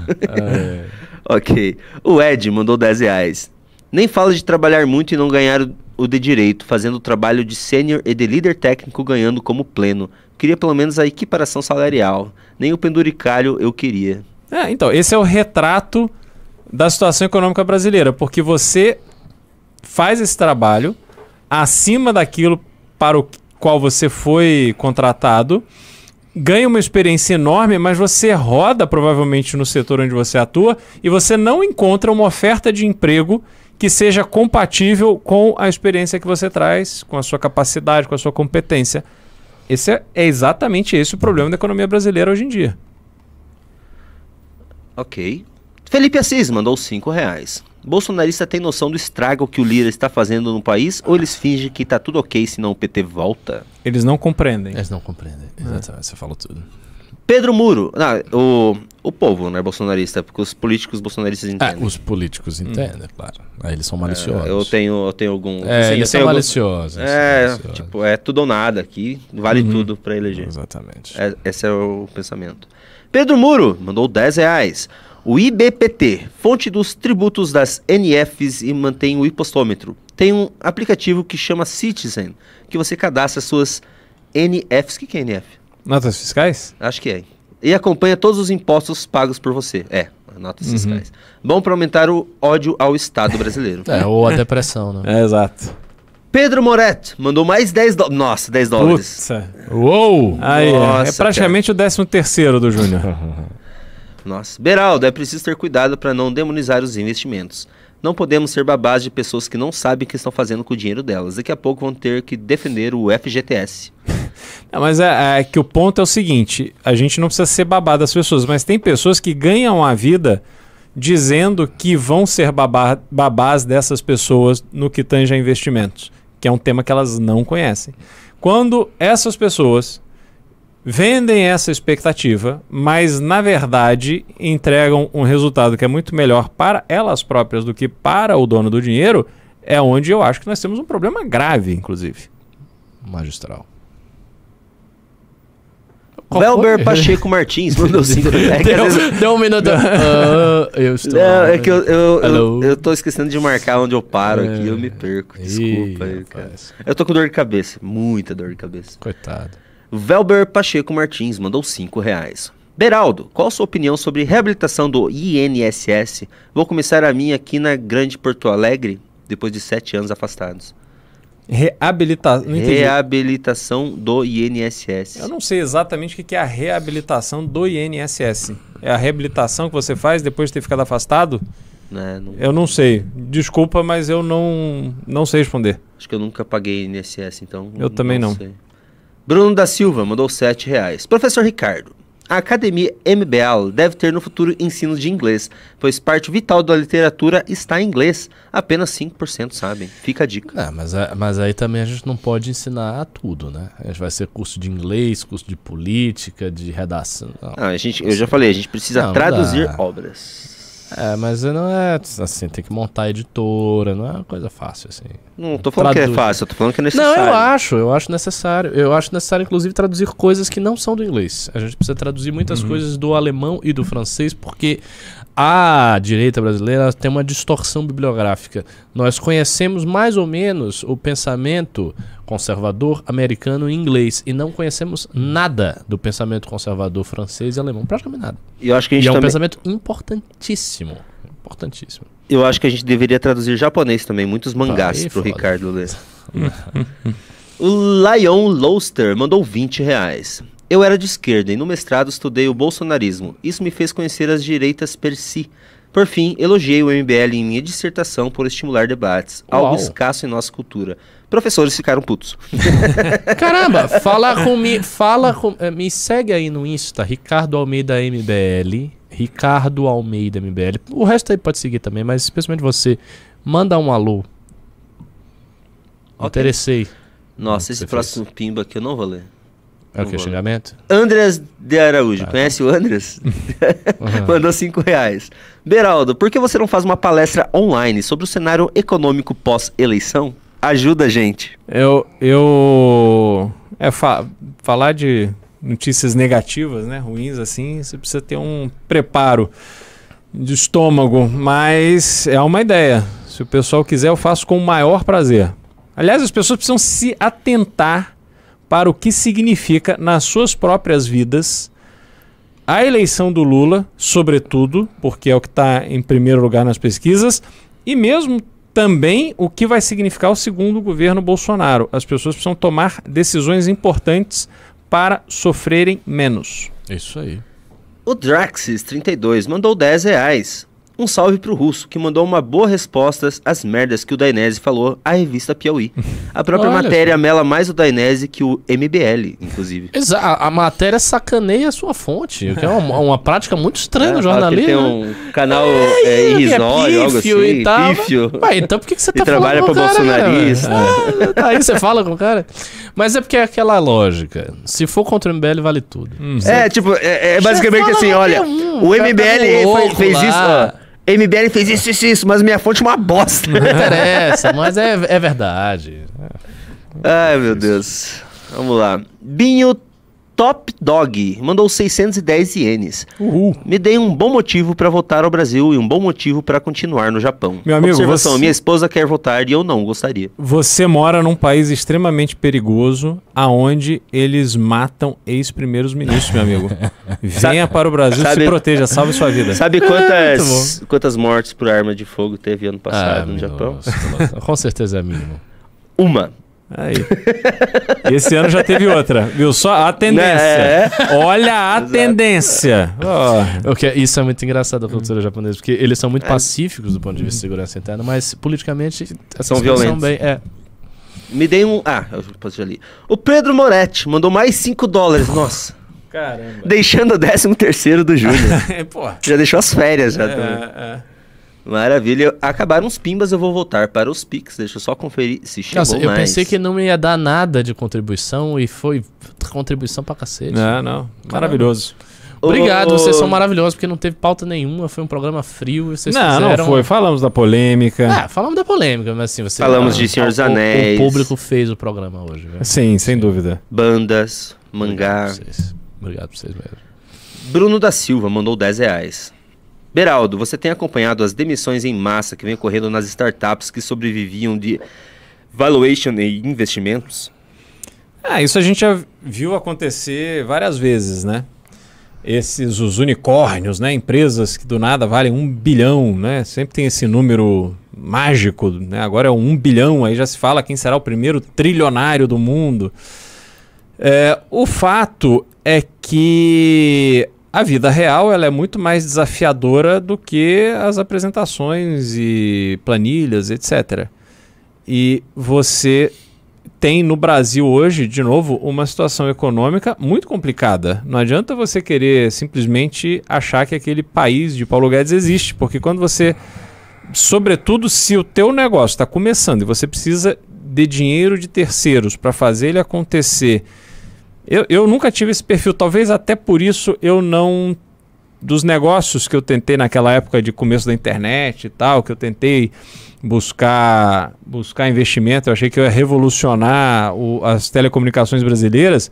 ok. O Ed mandou 10 reais. Nem fala de trabalhar muito e não ganhar o- o de direito, fazendo o trabalho de sênior e de líder técnico ganhando como pleno. Queria pelo menos a equiparação salarial. Nem o penduricalho eu queria. É, então, esse é o retrato da situação econômica brasileira, porque você faz esse trabalho acima daquilo para o qual você foi contratado, ganha uma experiência enorme, mas você roda provavelmente no setor onde você atua e você não encontra uma oferta de emprego que seja compatível com a experiência que você traz, com a sua capacidade, com a sua competência. Esse é, é exatamente esse o problema da economia brasileira hoje em dia. Ok. Felipe Assis mandou 5 reais. Bolsonarista tem noção do estrago que o Lira está fazendo no país ou eles fingem que tá tudo ok senão o PT volta? Eles não compreendem. Eles não compreendem. Exatamente, você falou tudo. Pedro Muro. Ah, o, o povo não é bolsonarista, porque os políticos bolsonaristas Ah, entendem. os políticos entendem, claro. Aí eles são maliciosos. É, eu tenho, eu tenho algum. É, assim, eles são algum- maliciosos. É, maliciosos. tipo, é tudo ou nada aqui, vale tudo pra eleger. Exatamente. É, esse é o pensamento. Pedro Muro mandou 10 reais. O IBPT, fonte dos tributos das NFs e mantém o impostômetro, tem um aplicativo que chama Citizen, que você cadastra suas NFs. O que, que é NF? Notas fiscais? Acho que é. E acompanha todos os impostos pagos por você. É, notas fiscais. Bom para aumentar o ódio ao Estado brasileiro. É, ou a depressão, né? É, exato. Pedro Moretti mandou mais 10 dólares. Nossa, 10 dólares. Putz. Uou! Aí, é. Nossa, é praticamente o 13 terceiro do Júnior. Nossa. Beraldo, é preciso ter cuidado para não demonizar os investimentos. Não podemos ser babás de pessoas que não sabem o que estão fazendo com o dinheiro delas. Daqui a pouco vão ter que defender o FGTS. Não, mas é, é que o ponto é o seguinte: a gente não precisa ser babá das pessoas, mas tem pessoas que ganham a vida dizendo que vão ser babá, babás dessas pessoas no que tange a investimentos, que é um tema que elas não conhecem. Quando essas pessoas vendem essa expectativa, mas na verdade entregam um resultado que é muito melhor para elas próprias do que para o dono do dinheiro, é onde eu acho que nós temos um problema grave, inclusive. Magistral. Qual Velber foi? Pacheco Martins mandou 5 reais. É que às Deu, vezes- deu um minuto. Ah, eu estou. Não, é que eu, eu, eu, eu tô esquecendo de marcar onde eu paro É. aqui, eu me perco. Ih, Desculpa aí, cara. Eu tô com dor de cabeça, muita dor de cabeça. Coitado. Velber Pacheco Martins mandou 5 reais. Beraldo, qual a sua opinião sobre reabilitação do INSS? Vou começar a minha aqui na Grande Porto Alegre, depois de sete anos afastados. Reabilitação. Não entendi. Reabilitação do INSS. Eu não sei exatamente o que é a reabilitação do INSS. É a reabilitação que você faz depois de ter ficado afastado? Né, não- Eu não sei. Desculpa, mas eu não, não sei responder. acho que eu nunca paguei INSS, então. Eu também não. sei. Bruno da Silva mandou 7 reais. Professor Ricardo, a academia MBL deve ter no futuro ensino de inglês, pois parte vital da literatura está em inglês. Apenas 5% sabem. Fica a dica. Não, mas, a- mas aí também a gente não pode ensinar tudo, né? A gente vai ser curso de inglês, curso de política, de redação. Não. Ah, a gente, eu já falei, a gente precisa Não, não traduzir dá. obras. É, mas não é assim, tem que montar a editora, não é uma coisa fácil assim. Não tô falando que é Traduz. fácil, eu tô falando que é Não, necessário. eu acho, eu acho necessário. Eu acho necessário, inclusive, traduzir coisas que não são do inglês. A gente precisa traduzir muitas coisas do alemão e do francês, porque a direita brasileira tem uma distorção bibliográfica. Nós conhecemos mais ou menos o pensamento conservador americano em inglês e não conhecemos nada do pensamento conservador francês e alemão, praticamente nada. E eu acho que a E gente é um também, pensamento importantíssimo. Importantíssimo. eu acho que a gente deveria traduzir japonês também, muitos mangás Aí, pro foda. Ricardo ler. o Lion Loster mandou 20 reais. Eu era de esquerda e no mestrado estudei o bolsonarismo. Isso me fez conhecer as direitas per si. Por fim, elogiei o MBL em minha dissertação por estimular debates, algo Uau. escasso em nossa cultura. Professores ficaram putos. Caramba, fala comigo, fala com, eh, me segue aí no Insta, Ricardo Almeida MBL, Ricardo Almeida MBL. O resto aí pode seguir também, mas especialmente você, manda um alô. Ok. Interessei. Nossa, esse próximo pimba aqui eu não vou ler. É o que xingamento? Andreas de Araújo, Tá. conhece o Andreas? Mandou 5 reais. Beraldo, por que você não faz uma palestra online sobre o cenário econômico pós-eleição? Ajuda a gente. Eu. eu é, fa- falar de notícias negativas, né? Ruins assim, você precisa ter um preparo de estômago, mas é uma ideia. Se o pessoal quiser, eu faço com o maior prazer. Aliás, as pessoas precisam se atentar para o que significa nas suas próprias vidas a eleição do Lula, sobretudo, porque é o que está em primeiro lugar nas pesquisas, e mesmo também o que vai significar o segundo governo Bolsonaro. As pessoas precisam tomar decisões importantes para sofrerem menos. Isso aí. O Draxis32 mandou 10 reais. Um salve pro Russo, que mandou uma boa resposta às merdas que o Dainese falou à revista Piauí. A própria Olha matéria mela mais o Dainese que o MBL, inclusive. Exa a, a matéria sacaneia a sua fonte, que é uma, uma prática muito estranha no É, ele jornalismo. tem um canal é, irrisório, algo assim, e tal. pífio. Ué, então por que, que você E tá trabalha falando com pra cara, bolsonarista. cara? Ah, aí você fala com o cara. Mas é porque é aquela lógica. Se for contra o MBL, vale tudo. É, tipo, é, é basicamente assim, olha, um, o cara MBL tá louco fez lá. isso, ó. MBL fez isso, isso, isso, mas minha fonte é uma bosta. Não interessa, mas é, é verdade. Ai, meu Deus. Vamos lá. Binho Top Dog mandou 610 ienes. Uhul. Me dei um bom motivo pra voltar ao Brasil e um bom motivo pra continuar no Japão. Meu amigo, Observação, você- minha esposa quer voltar e eu não gostaria. Você mora num país extremamente perigoso, aonde eles matam ex-primeiros ministros, meu amigo. Venha para o Brasil, sabe- se proteja, salve sua vida. Sabe quantas, quantas mortes por arma de fogo teve ano passado Ah, no Japão? Deus. Com certeza é mínimo. Uma. Aí. Esse ano já teve outra, viu? Só a tendência. Né? Olha a tendência. Ó, O que é- isso é muito engraçado da cultura japonesa, porque eles são muito pacíficos do ponto de vista de segurança interna, mas politicamente São violentos. bem. É. Me dei um. Ah, eu posso já li. O Pedro Moretti mandou mais 5 dólares. Nossa. caramba. Deixando o 13 terceiro do Júnior. É, pô. já deixou as férias já também. É, é. Maravilha. Acabaram os pimbas, eu vou voltar para os Pix. Deixa eu só conferir se chegou Nossa, eu mais. pensei que não ia dar nada de contribuição e foi contribuição pra cacete. Não, não. Maravilhoso. Obrigado, Ô, vocês são maravilhosos, porque não teve pauta nenhuma, foi um programa frio. Vocês não, fizeram... não foi. Falamos da polêmica. Ah, falamos da polêmica, mas assim, você... Falamos de Senhor dos Anéis. O público fez o programa hoje, velho. Sim, sem dúvida. Bandas, mangá. Obrigado pra vocês. Obrigado pra vocês mesmo. Bruno da Silva mandou 10 reais. Beraldo, você tem acompanhado as demissões em massa que vem ocorrendo nas startups que sobreviviam de valuation e investimentos? Ah, isso a gente já viu acontecer várias vezes, né? Esses, os unicórnios, né? Empresas que do nada valem um bilhão, né? Sempre tem esse número mágico, né? Agora é um bilhão, aí já se fala quem será o primeiro trilionário do mundo. É, o fato é que a vida real ela é muito mais desafiadora do que as apresentações e planilhas, etc. E você tem no Brasil hoje, de novo, uma situação econômica muito complicada. Não adianta você querer simplesmente achar que aquele país de Paulo Guedes existe, porque quando você, sobretudo se o teu negócio está começando e você precisa de dinheiro de terceiros para fazer ele acontecer, eu, eu nunca tive esse perfil, talvez até por isso eu não dos negócios que eu tentei naquela época de começo da internet e tal, que eu tentei buscar buscar investimento, eu achei que eu ia revolucionar o- as telecomunicações brasileiras,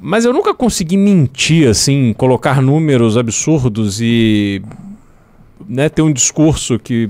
mas eu nunca consegui mentir assim, colocar números absurdos e né, ter um discurso que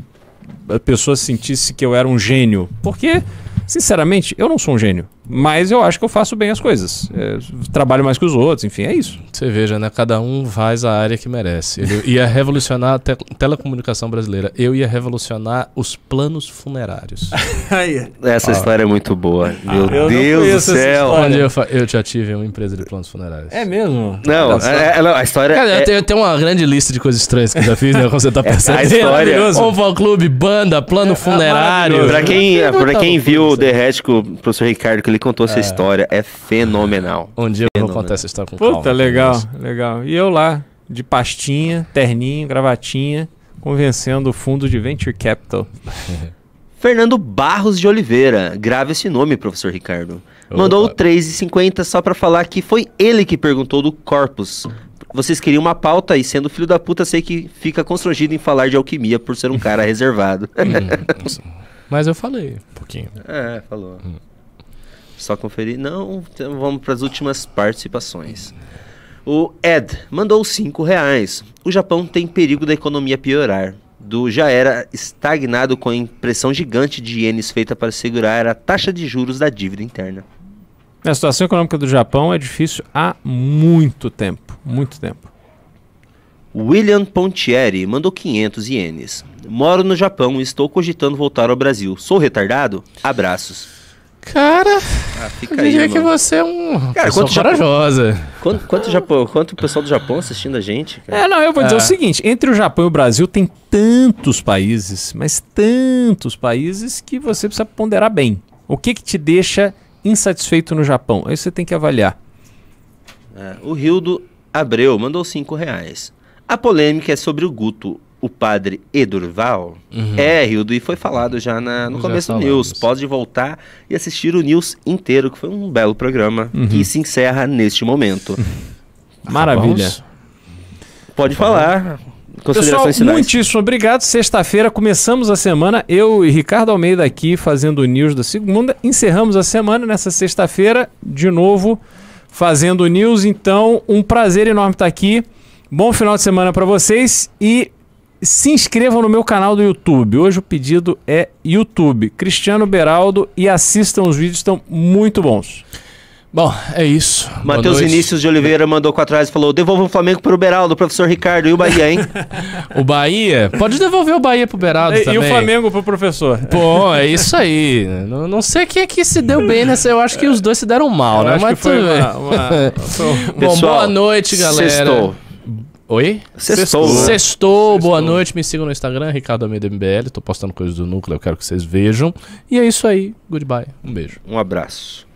a pessoa sentisse que eu era um gênio, porque sinceramente eu não sou um gênio, mas eu acho que eu faço bem as coisas, É, trabalho mais que os outros, enfim, é isso. Você veja, né? Cada um faz a área que merece. Ele ia revolucionar a te- telecomunicação brasileira. Eu ia revolucionar os planos funerários. Essa história é muito boa. Meu eu não Deus do céu. eu, eu já tive uma empresa de planos funerários. É mesmo? Não, só. é- é- não, a história. Cara, é- eu, tenho, eu tenho uma grande lista de coisas estranhas que eu já fiz, né? Como você tá pensando. a história- Um clube, banda, plano funerário. maravilhoso. Pra quem, Eu pra quem viu o. The Hatch com o professor Ricardo, que ele contou essa história, é fenomenal. Um dia eu vou contar essa história com calma. Puta, legal, legal. E eu lá, de pastinha, terninho, gravatinha, convencendo o fundo de Venture Capital. Fernando Barros de Oliveira, grave esse nome, professor Ricardo. Opa. Mandou 3,50 só pra falar que foi ele que perguntou do Corpus. Vocês queriam uma pauta e sendo filho da puta, sei que fica constrangido em falar de alquimia por ser um cara reservado. Hum, Mas eu falei um pouquinho. É, falou. Só conferir. Não, então vamos para as últimas participações. O Ed mandou 5 reais. O Japão tem perigo da economia piorar. Do já era estagnado com a impressão gigante de ienes feita para segurar a taxa de juros da dívida interna. A situação econômica do Japão é difícil há muito tempo. Muito tempo. William Pontieri mandou 500 ienes. Moro no Japão e estou cogitando voltar ao Brasil. Sou retardado? Abraços. Cara, Ah, eu fica aí, diria que você é um Cara, quanto Japão- corajosa. Quanto, quanto, Japão, quanto o pessoal do Japão assistindo a gente? cara? É, não, eu vou dizer É. o seguinte: entre o Japão e o Brasil tem tantos países, mas tantos países que você precisa ponderar bem. O que que te deixa insatisfeito no Japão? Aí você tem que avaliar. É, o Rildo Abreu mandou 5 reais. A polêmica é sobre o Guto, o padre Edurval. É, Rildo, e foi falado já na- no Já começo do falamos. News. Pode voltar e assistir o News inteiro, que foi um belo programa, que se encerra neste momento. Maravilha. Vamos? Pode falar. Pessoal, finais. muitíssimo obrigado. Sexta-feira começamos a semana. Eu e Ricardo Almeida aqui fazendo o news da segunda. Encerramos a semana nessa sexta-feira, de novo fazendo o news. Então, um prazer enorme estar aqui. Bom final de semana para vocês e se inscrevam no meu canal do YouTube. Hoje o pedido é YouTube, Cristiano Beraldo e assistam os vídeos, estão muito bons. Bom, é isso. Matheus. Vinícius de Oliveira mandou 4 reais e falou: devolva o Flamengo pro Beraldo, professor Ricardo e o Bahia, hein? O Bahia, pode devolver o Bahia pro Beraldo E, também. e o Flamengo pro professor. Pô, é isso aí. Não, não sei quem é que se deu bem nessa. Eu acho que os dois se deram mal, Eu né? acho Mas que foi tudo bem. uma- uma- um- Bom, Pessoal, boa noite, galera. Sextou. Oi? Sextou. Sextou, boa noite. Me sigam no Instagram, Ricardo Almeida MBL. Tô postando coisas do núcleo, eu quero que vocês vejam. E é isso aí. Goodbye. Um beijo. Um abraço.